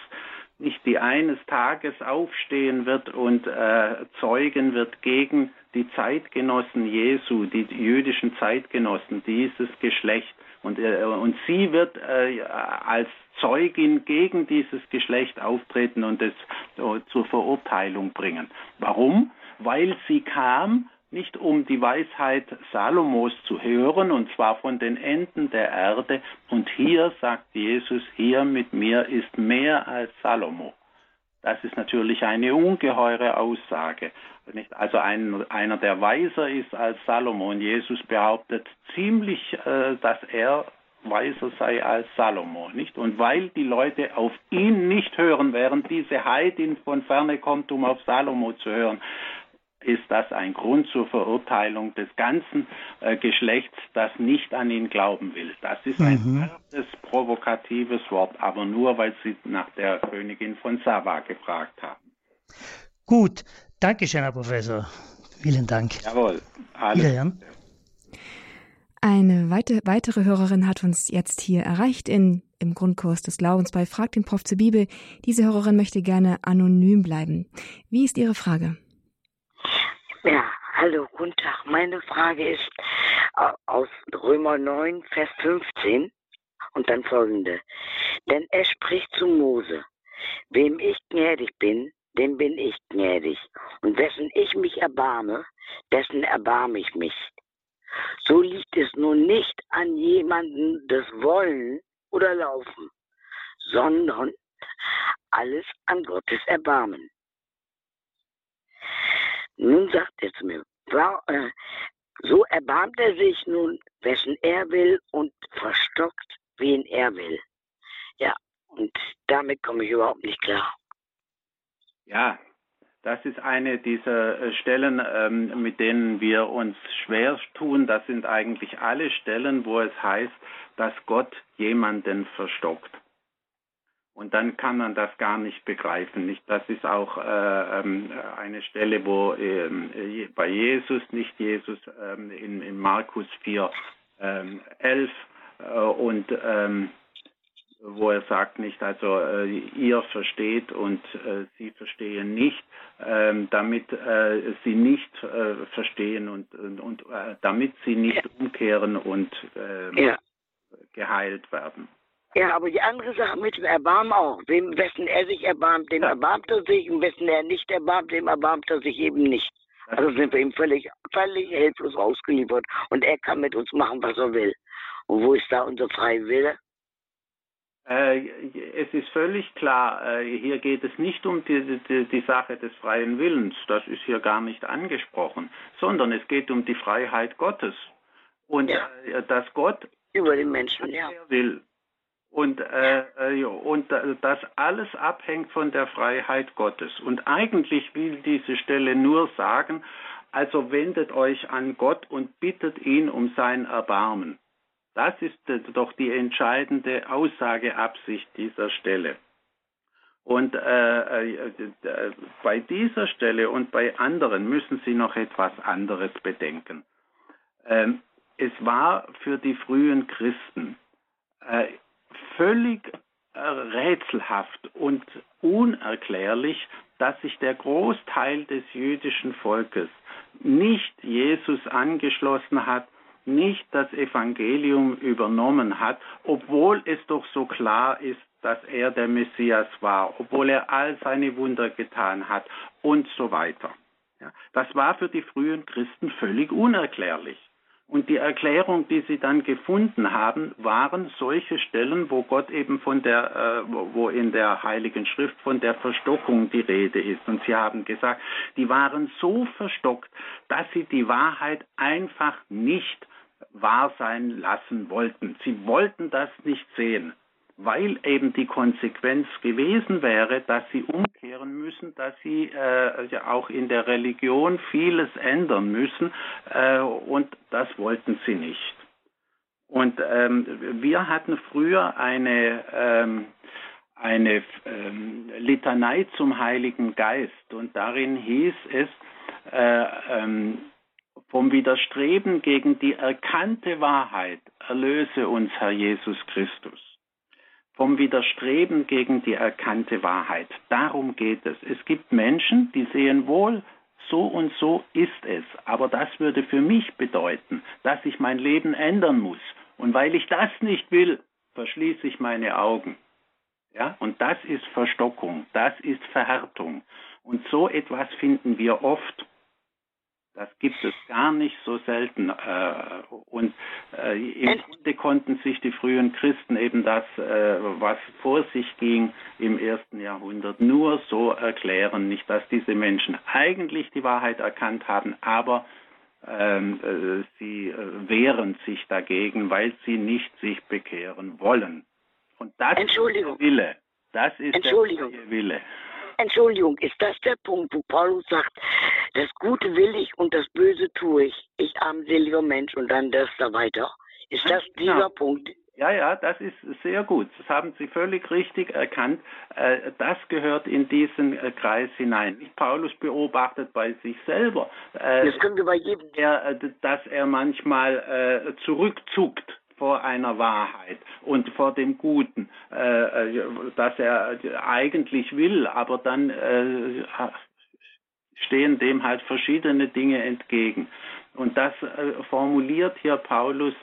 nicht die eines Tages aufstehen wird und äh, zeugen wird gegen die Zeitgenossen Jesu, die jüdischen Zeitgenossen, dieses Geschlecht. Und, äh, und sie wird äh, als Zeugin gegen dieses Geschlecht auftreten und es äh, zur Verurteilung bringen. Warum? Weil sie kam nicht um die Weisheit Salomos zu hören, und zwar von den Enden der Erde. Und hier sagt Jesus, hier mit mir ist mehr als Salomo. Das ist natürlich eine ungeheure Aussage. Also ein, einer, der weiser ist als Salomo. Und Jesus behauptet ziemlich, äh, dass er weiser sei als Salomo, nicht? Und weil die Leute auf ihn nicht hören, während diese Heidin von ferne kommt, um auf Salomo zu hören, ist das ein Grund zur Verurteilung des ganzen äh, Geschlechts, das nicht an ihn glauben will. Das ist ein mhm. hartes, provokatives Wort, aber nur, weil Sie nach der Königin von Saba gefragt haben. Gut, danke schön, Herr Professor. Vielen Dank. Jawohl. Wiederhören. Eine weite, weitere Hörerin hat uns jetzt hier erreicht in, im Grundkurs des Glaubens bei Frag den Prof zur Bibel. Diese Hörerin möchte gerne anonym bleiben. Wie ist Ihre Frage? Ja, hallo, guten Tag. Meine Frage ist äh, aus Römer 9, Vers 15 und dann folgende. Denn er spricht zu Mose, wem ich gnädig bin, dem bin ich gnädig. Und wessen ich mich erbarme, dessen erbarme ich mich. So liegt es nun nicht an jemanden des Wollen oder Laufen, sondern alles an Gottes Erbarmen. Nun sagt er zu mir, äh, so erbarmt er sich nun, wessen er will und verstockt, wen er will. Ja, und damit komme ich überhaupt nicht klar. Ja, das ist eine dieser äh, Stellen, ähm, mit denen wir uns schwer tun. Das sind eigentlich alle Stellen, wo es heißt, dass Gott jemanden verstockt. Und dann kann man das gar nicht begreifen. Nicht? Das ist auch äh, ähm, eine Stelle, wo äh, bei Jesus, nicht Jesus, äh, in, in, Markus 4, ähm, 11 äh, und ähm, wo er sagt nicht, also äh, ihr versteht und äh, sie verstehen nicht, ähm, damit sie nicht verstehen und, und, und damit sie nicht umkehren und ähm, ja. geheilt werden. Ja, aber die andere Sache mit dem Erbarmen auch. Wem, wessen er sich erbarmt, dem ja. erbarmt er sich. Und wessen er nicht erbarmt, dem erbarmt er sich eben nicht. Also sind wir ihm völlig, völlig hilflos ausgeliefert. Und er kann mit uns machen, was er will. Und wo ist da unser freier Wille? Äh, es ist völlig klar, äh, hier geht es nicht um die, die, die, Sache des freien Willens, das ist hier gar nicht angesprochen, sondern es geht um die Freiheit Gottes. Und ja. Äh, dass Gott über den Menschen ja. will. Und, äh, äh und das alles abhängt von der Freiheit Gottes. Und eigentlich will diese Stelle nur sagen, also wendet euch an Gott und bittet ihn um sein Erbarmen. Das ist doch die entscheidende Aussageabsicht dieser Stelle. Und äh, äh, bei dieser Stelle und bei anderen müssen Sie noch etwas anderes bedenken. Ähm, es war für die frühen Christen äh, völlig äh, rätselhaft und unerklärlich, dass sich der Großteil des jüdischen Volkes nicht Jesus angeschlossen hat, nicht das Evangelium übernommen hat, obwohl es doch so klar ist, dass er der Messias war, obwohl er all seine Wunder getan hat und so weiter. Das war für die frühen Christen völlig unerklärlich. Und die Erklärung, die sie dann gefunden haben, waren solche Stellen, wo Gott eben von der, äh, wo in der Heiligen Schrift von der Verstockung die Rede ist. Und sie haben gesagt, die waren so verstockt, dass sie die Wahrheit einfach nicht wahr sein lassen wollten. Sie wollten das nicht sehen weil eben die Konsequenz gewesen wäre, dass sie umkehren müssen, dass sie äh, ja auch in der Religion vieles ändern müssen äh, und das wollten sie nicht. Und ähm, wir hatten früher eine ähm, eine ähm, Litanei zum Heiligen Geist und darin hieß es äh, ähm, vom Widerstreben gegen die erkannte Wahrheit erlöse uns Herr Jesus Christus vom Widerstreben gegen die erkannte Wahrheit. Darum geht es. Es gibt Menschen, die sehen wohl, so und so ist es, aber das würde für mich bedeuten, dass ich mein Leben ändern muss. Und weil ich das nicht will, verschließe ich meine Augen. Ja, und das ist Verstockung, das ist Verhärtung. Und so etwas finden wir oft das gibt es gar nicht so selten. Äh, und äh, im Grunde konnten sich die frühen Christen eben das, äh, was vor sich ging im ersten Jahrhundert, nur so erklären. Nicht, dass diese Menschen eigentlich die Wahrheit erkannt haben, aber ähm, sie wehren sich dagegen, weil sie nicht sich bekehren wollen. Und das ist der Wille. Das ist der Wille. Entschuldigung, ist das der Punkt, wo Paulus sagt, das Gute will ich und das Böse tue ich. Ich armseliger Mensch und dann das da weiter. Ist das dieser genau. Punkt? Ja, ja, das ist sehr gut. Das haben Sie völlig richtig erkannt. Äh, das gehört in diesen äh, Kreis hinein. Paulus beobachtet bei sich selber, äh, das können wir bei jedem. dass er manchmal zurückzuckt vor einer Wahrheit und vor dem Guten, äh, das er eigentlich will, aber dann äh, stehen dem halt verschiedene Dinge entgegen. Und das äh, formuliert hier Paulus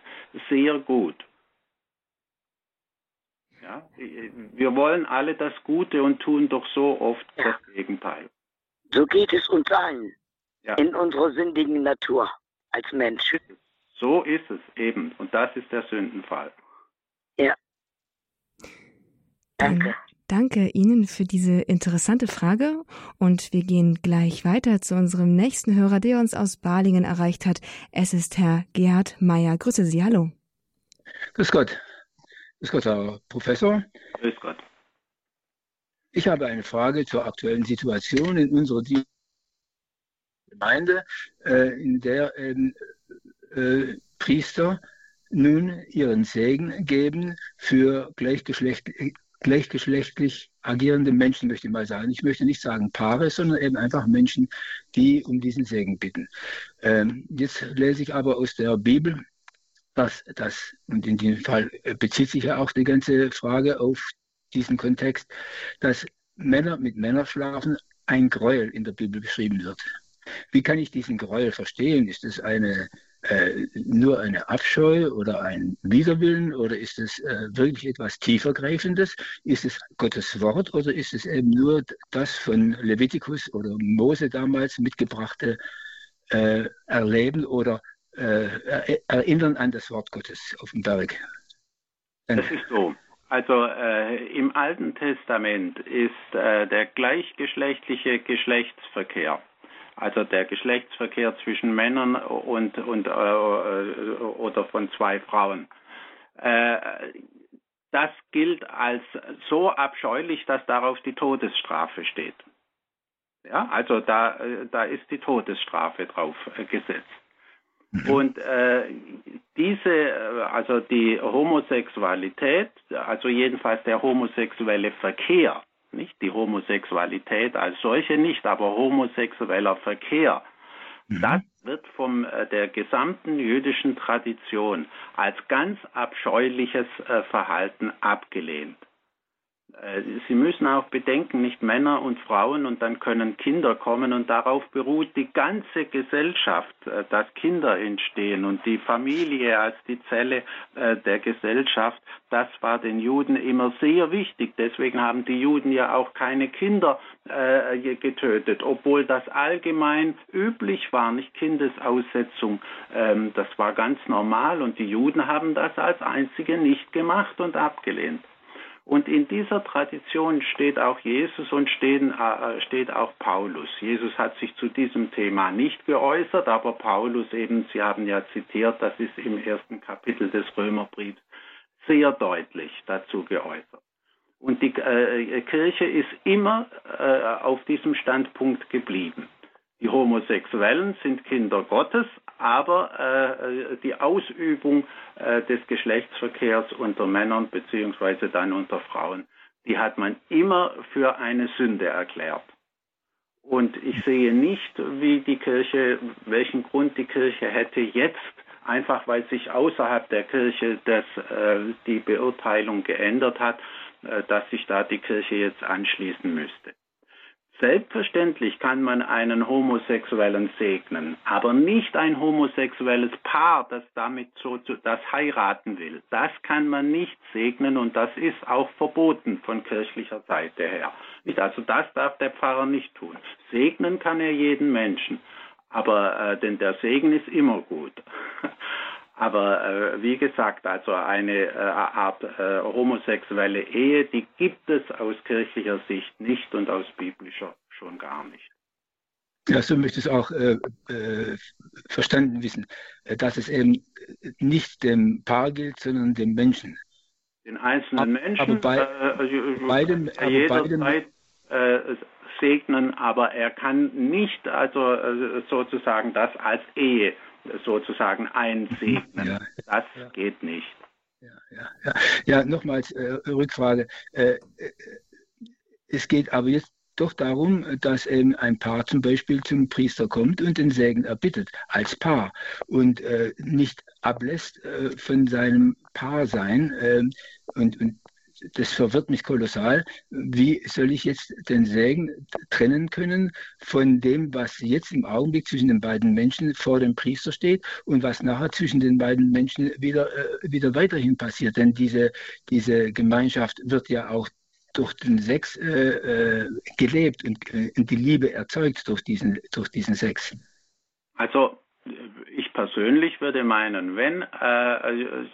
sehr gut. Ja, wir wollen alle das Gute und tun doch so oft ja. das Gegenteil. So geht es uns allen ja. in unserer sündigen Natur als Mensch. So ist es eben. Und das ist der Sündenfall. Ja. Danke. Danke Ihnen für diese interessante Frage und wir gehen gleich weiter zu unserem nächsten Hörer, der uns aus Balingen erreicht hat. Es ist Herr Gerhard Meyer. Grüße Sie, hallo. Grüß Gott. Grüß Gott, Herr Professor. Grüß Gott. Ich habe eine Frage zur aktuellen Situation in unserer Gemeinde, äh, in der ähm, äh, Priester nun ihren Segen geben für gleichgeschlechtlich, gleichgeschlechtlich agierende Menschen, möchte ich mal sagen. Ich möchte nicht sagen Paare, sondern eben einfach Menschen, die um diesen Segen bitten. Ähm, jetzt lese ich aber aus der Bibel, dass das, und in diesem Fall bezieht sich ja auch die ganze Frage auf diesen Kontext, dass Männer mit Männern schlafen, ein Gräuel in der Bibel beschrieben wird. Wie kann ich diesen Gräuel verstehen? Ist es eine äh, nur eine Abscheu oder ein Widerwillen oder ist es äh, wirklich etwas tiefergreifendes? Ist es Gottes Wort oder ist es eben nur das von Levitikus oder Mose damals mitgebrachte äh, Erleben oder äh, Erinnern an das Wort Gottes auf dem Berg? Das ist so. Also äh, im Alten Testament ist äh, der gleichgeschlechtliche Geschlechtsverkehr also der Geschlechtsverkehr zwischen Männern und, und äh, oder von zwei Frauen. Äh, das gilt als so abscheulich, dass darauf die Todesstrafe steht. Ja, also da, da ist die Todesstrafe drauf äh, gesetzt. Mhm. Und äh, diese, also die Homosexualität, also jedenfalls der homosexuelle Verkehr, nicht die Homosexualität als solche nicht, aber homosexueller Verkehr. Mhm. Das wird von äh, der gesamten jüdischen Tradition als ganz abscheuliches äh, Verhalten abgelehnt. Äh, Sie müssen auch bedenken, nicht Männer und Frauen und dann können Kinder kommen und darauf beruht die ganze Gesellschaft, äh, dass Kinder entstehen und die Familie als die Zelle äh, der Gesellschaft, das war den Juden immer sehr wichtig. Deswegen haben die Juden ja auch keine Kinder getötet, obwohl das allgemein üblich war, nicht Kindesaussetzung. Ähm, das war ganz normal und die Juden haben das als einzige nicht gemacht und abgelehnt. Und in dieser Tradition steht auch Jesus und stehen, äh, steht auch Paulus. Jesus hat sich zu diesem Thema nicht geäußert, aber Paulus eben, Sie haben ja zitiert, das ist im ersten Kapitel des Römerbriefs sehr deutlich dazu geäußert. Und die äh, Kirche ist immer äh, auf diesem Standpunkt geblieben. Die Homosexuellen sind Kinder Gottes, aber äh, die Ausübung äh, des Geschlechtsverkehrs unter Männern beziehungsweise dann unter Frauen, die hat man immer für eine Sünde erklärt. Und ich sehe nicht, wie die Kirche, welchen Grund die Kirche hätte jetzt, einfach weil sich außerhalb der Kirche das, äh, die Beurteilung geändert hat, äh, dass sich da die Kirche jetzt anschließen müsste. Selbstverständlich kann man einen Homosexuellen segnen, aber nicht ein homosexuelles Paar, das damit so das heiraten will. Das kann man nicht segnen und das ist auch verboten von kirchlicher Seite her. Also das darf der Pfarrer nicht tun. Segnen kann er jeden Menschen, aber äh, denn der Segen ist immer gut. (laughs) Aber äh, wie gesagt, also eine äh, Art äh, homosexuelle Ehe, die gibt es aus kirchlicher Sicht nicht und aus biblischer schon gar nicht. Ja, so möchte ich es auch äh, äh, verstanden wissen, äh, dass es eben nicht dem Paar gilt, sondern dem Menschen. Den einzelnen Ab, Menschen, aber bei, äh, beidem, aber jederzeit äh, segnen, aber er kann nicht also äh, sozusagen das als Ehe sozusagen einsegnen. Ja, das ja. geht nicht. Ja, ja, ja. ja nochmals äh, Rückfrage. Äh, äh, es geht aber jetzt doch darum, dass eben ein Paar zum Beispiel zum Priester kommt und den Segen erbittet, als Paar und äh, nicht ablässt äh, von seinem Paarsein äh, und, und das verwirrt mich kolossal. Wie soll ich jetzt den Segen trennen können von dem, was jetzt im Augenblick zwischen den beiden Menschen vor dem Priester steht und was nachher zwischen den beiden Menschen wieder, äh, wieder weiterhin passiert? Denn diese, diese Gemeinschaft wird ja auch durch den Sex äh, äh, gelebt und, äh, und, die Liebe erzeugt durch diesen, durch diesen Sex. Also ich persönlich würde meinen, wenn äh,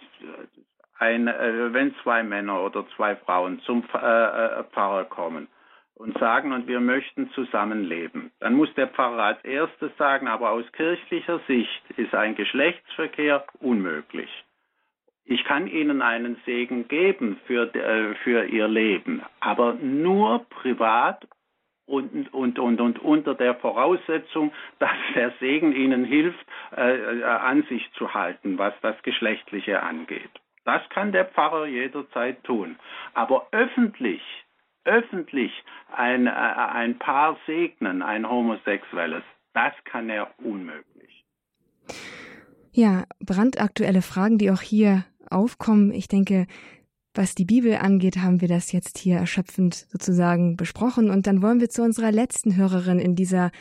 ein, äh, wenn zwei Männer oder zwei Frauen zum äh, äh, Pfarrer kommen und sagen, und wir möchten zusammenleben, dann muss der Pfarrer als erstes sagen, aber aus kirchlicher Sicht ist ein Geschlechtsverkehr unmöglich. Ich kann Ihnen einen Segen geben für, äh, für Ihr Leben, aber nur privat und, und, und, und unter der Voraussetzung, (laughs) dass der Segen Ihnen hilft, äh, an sich zu halten, was das Geschlechtliche angeht. Das kann der Pfarrer jederzeit tun. Aber öffentlich, öffentlich ein, äh, ein Paar segnen, ein homosexuelles, das kann er unmöglich. Ja, brandaktuelle Fragen, die auch hier aufkommen. Ich denke, was die Bibel angeht, haben wir das jetzt hier erschöpfend sozusagen besprochen. Und dann wollen wir zu unserer letzten Hörerin in dieser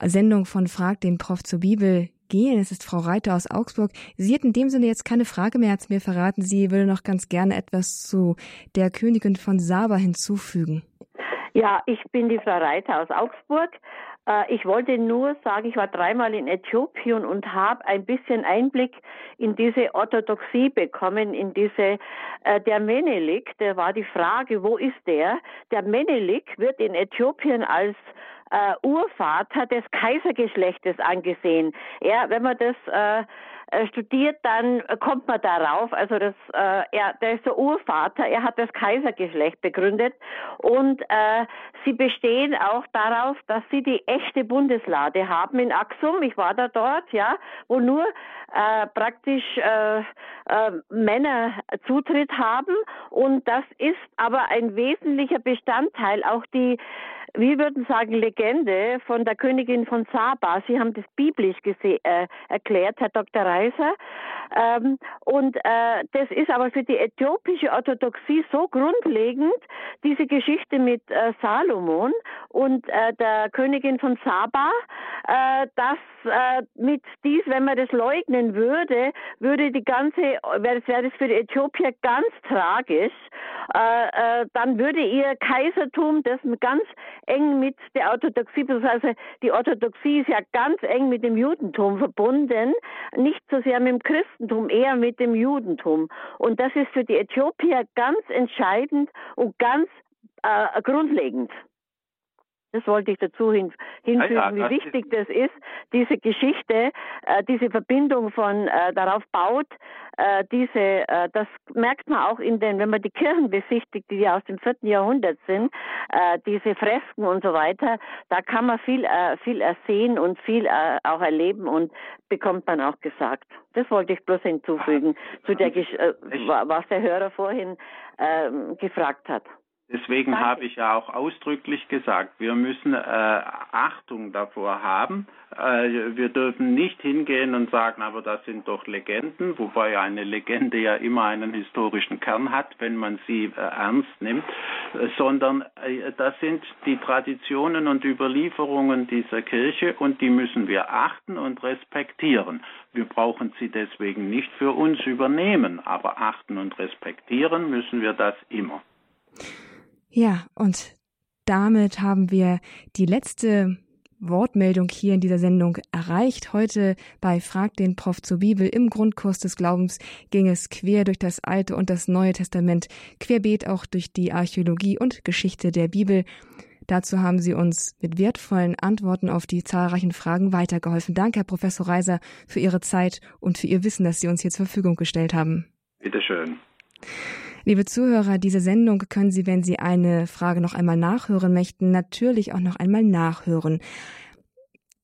Sendung von Frag den Prof zur Bibel gehen. Es ist Frau Reiter aus Augsburg. Sie hat in dem Sinne jetzt keine Frage mehr, hat mir verraten. Sie würde noch ganz gerne etwas zu der Königin von Saba hinzufügen. Ja, ich bin die Frau Reiter aus Augsburg. Äh, ich wollte nur sagen, ich war dreimal in Äthiopien und habe ein bisschen Einblick in diese Orthodoxie bekommen, in diese, äh, der Menelik, der war die Frage, wo ist der? Der Menelik wird in Äthiopien als äh, Urvater des Kaisergeschlechtes angesehen. Ja, wenn man das äh, äh, studiert, dann kommt man darauf. Also das, äh, er, der ist der Urvater, er hat das Kaisergeschlecht begründet und äh, sie bestehen auch darauf, dass sie die echte Bundeslade haben in Axum. Ich war da dort, ja, wo nur äh, praktisch äh, äh, Männer Zutritt haben und das ist aber ein wesentlicher Bestandteil. Auch die wir würden sagen, Legende von der Königin von Saba. Sie haben das biblisch äh, erklärt, Herr Dr. Reiser. Ähm, und äh, das ist aber für die äthiopische Orthodoxie so grundlegend, diese Geschichte mit äh, Salomon und äh, der Königin von Saba, äh, dass äh, mit dies, wenn man das leugnen würde, würde die ganze, wäre wär das für die Äthiopier ganz tragisch. Äh, äh, dann würde ihr Kaisertum, das ganz eng mit der Orthodoxie, also die Orthodoxie ist ja ganz eng mit dem Judentum verbunden, nicht so sehr mit dem Christentum, eher mit dem Judentum. Und das ist für die Äthiopier ganz entscheidend und ganz äh, grundlegend. Das wollte ich dazu hin, hinfügen, ja, ja, wie wichtig ist das ist, diese Geschichte, äh, diese Verbindung von äh, darauf baut, äh, diese, äh, das merkt man auch in den, wenn man die Kirchen besichtigt, die ja aus dem vierten Jahrhundert sind, äh, diese Fresken und so weiter, da kann man viel, äh, viel ersehen und viel auch erleben und bekommt man auch gesagt. Das wollte ich bloß hinzufügen zu der, äh, was der Hörer vorhin äh, gefragt hat. Deswegen Danke. habe ich ja auch ausdrücklich gesagt, wir müssen äh, Achtung davor haben. Äh, wir dürfen nicht hingehen und sagen, aber das sind doch Legenden, wobei eine Legende ja immer einen historischen Kern hat, wenn man sie äh, ernst nimmt, äh, sondern äh, das sind die Traditionen und Überlieferungen dieser Kirche und die müssen wir achten und respektieren. Wir brauchen sie deswegen nicht für uns übernehmen, aber achten und respektieren müssen wir das immer. Ja, und damit haben wir die letzte Wortmeldung hier in dieser Sendung erreicht. Heute bei Frag den Prof zur Bibel im Grundkurs des Glaubens ging es quer durch das Alte und das Neue Testament, querbeet auch durch die Archäologie und Geschichte der Bibel. Dazu haben Sie uns mit wertvollen Antworten auf die zahlreichen Fragen weitergeholfen. Danke, Herr Professor Reiser, für Ihre Zeit und für Ihr Wissen, das Sie uns hier zur Verfügung gestellt haben. Bitteschön. Liebe Zuhörer, diese Sendung können Sie, wenn Sie eine Frage noch einmal nachhören möchten, natürlich auch noch einmal nachhören.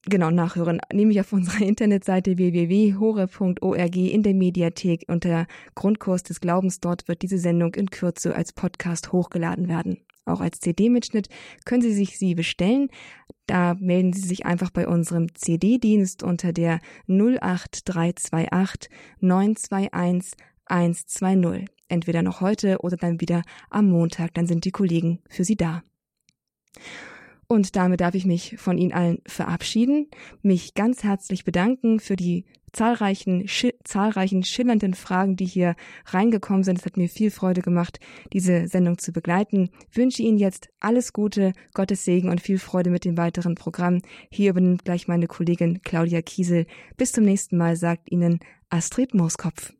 Genau, nachhören, nämlich auf unserer Internetseite www.hore.org in der Mediathek unter Grundkurs des Glaubens. Dort wird diese Sendung in Kürze als Podcast hochgeladen werden. Auch als CD-Mitschnitt können Sie sich sie bestellen. Da melden Sie sich einfach bei unserem CD-Dienst unter der 08328 921 120 entweder noch heute oder dann wieder am Montag, dann sind die Kollegen für Sie da. Und damit darf ich mich von Ihnen allen verabschieden, mich ganz herzlich bedanken für die zahlreichen, schi zahlreichen schillernden Fragen, die hier reingekommen sind. Es hat mir viel Freude gemacht, diese Sendung zu begleiten. Ich wünsche Ihnen jetzt alles Gute, Gottes Segen und viel Freude mit dem weiteren Programm. Hier übernimmt gleich meine Kollegin Claudia Kiesel. Bis zum nächsten Mal, sagt Ihnen Astrid Mooskopf.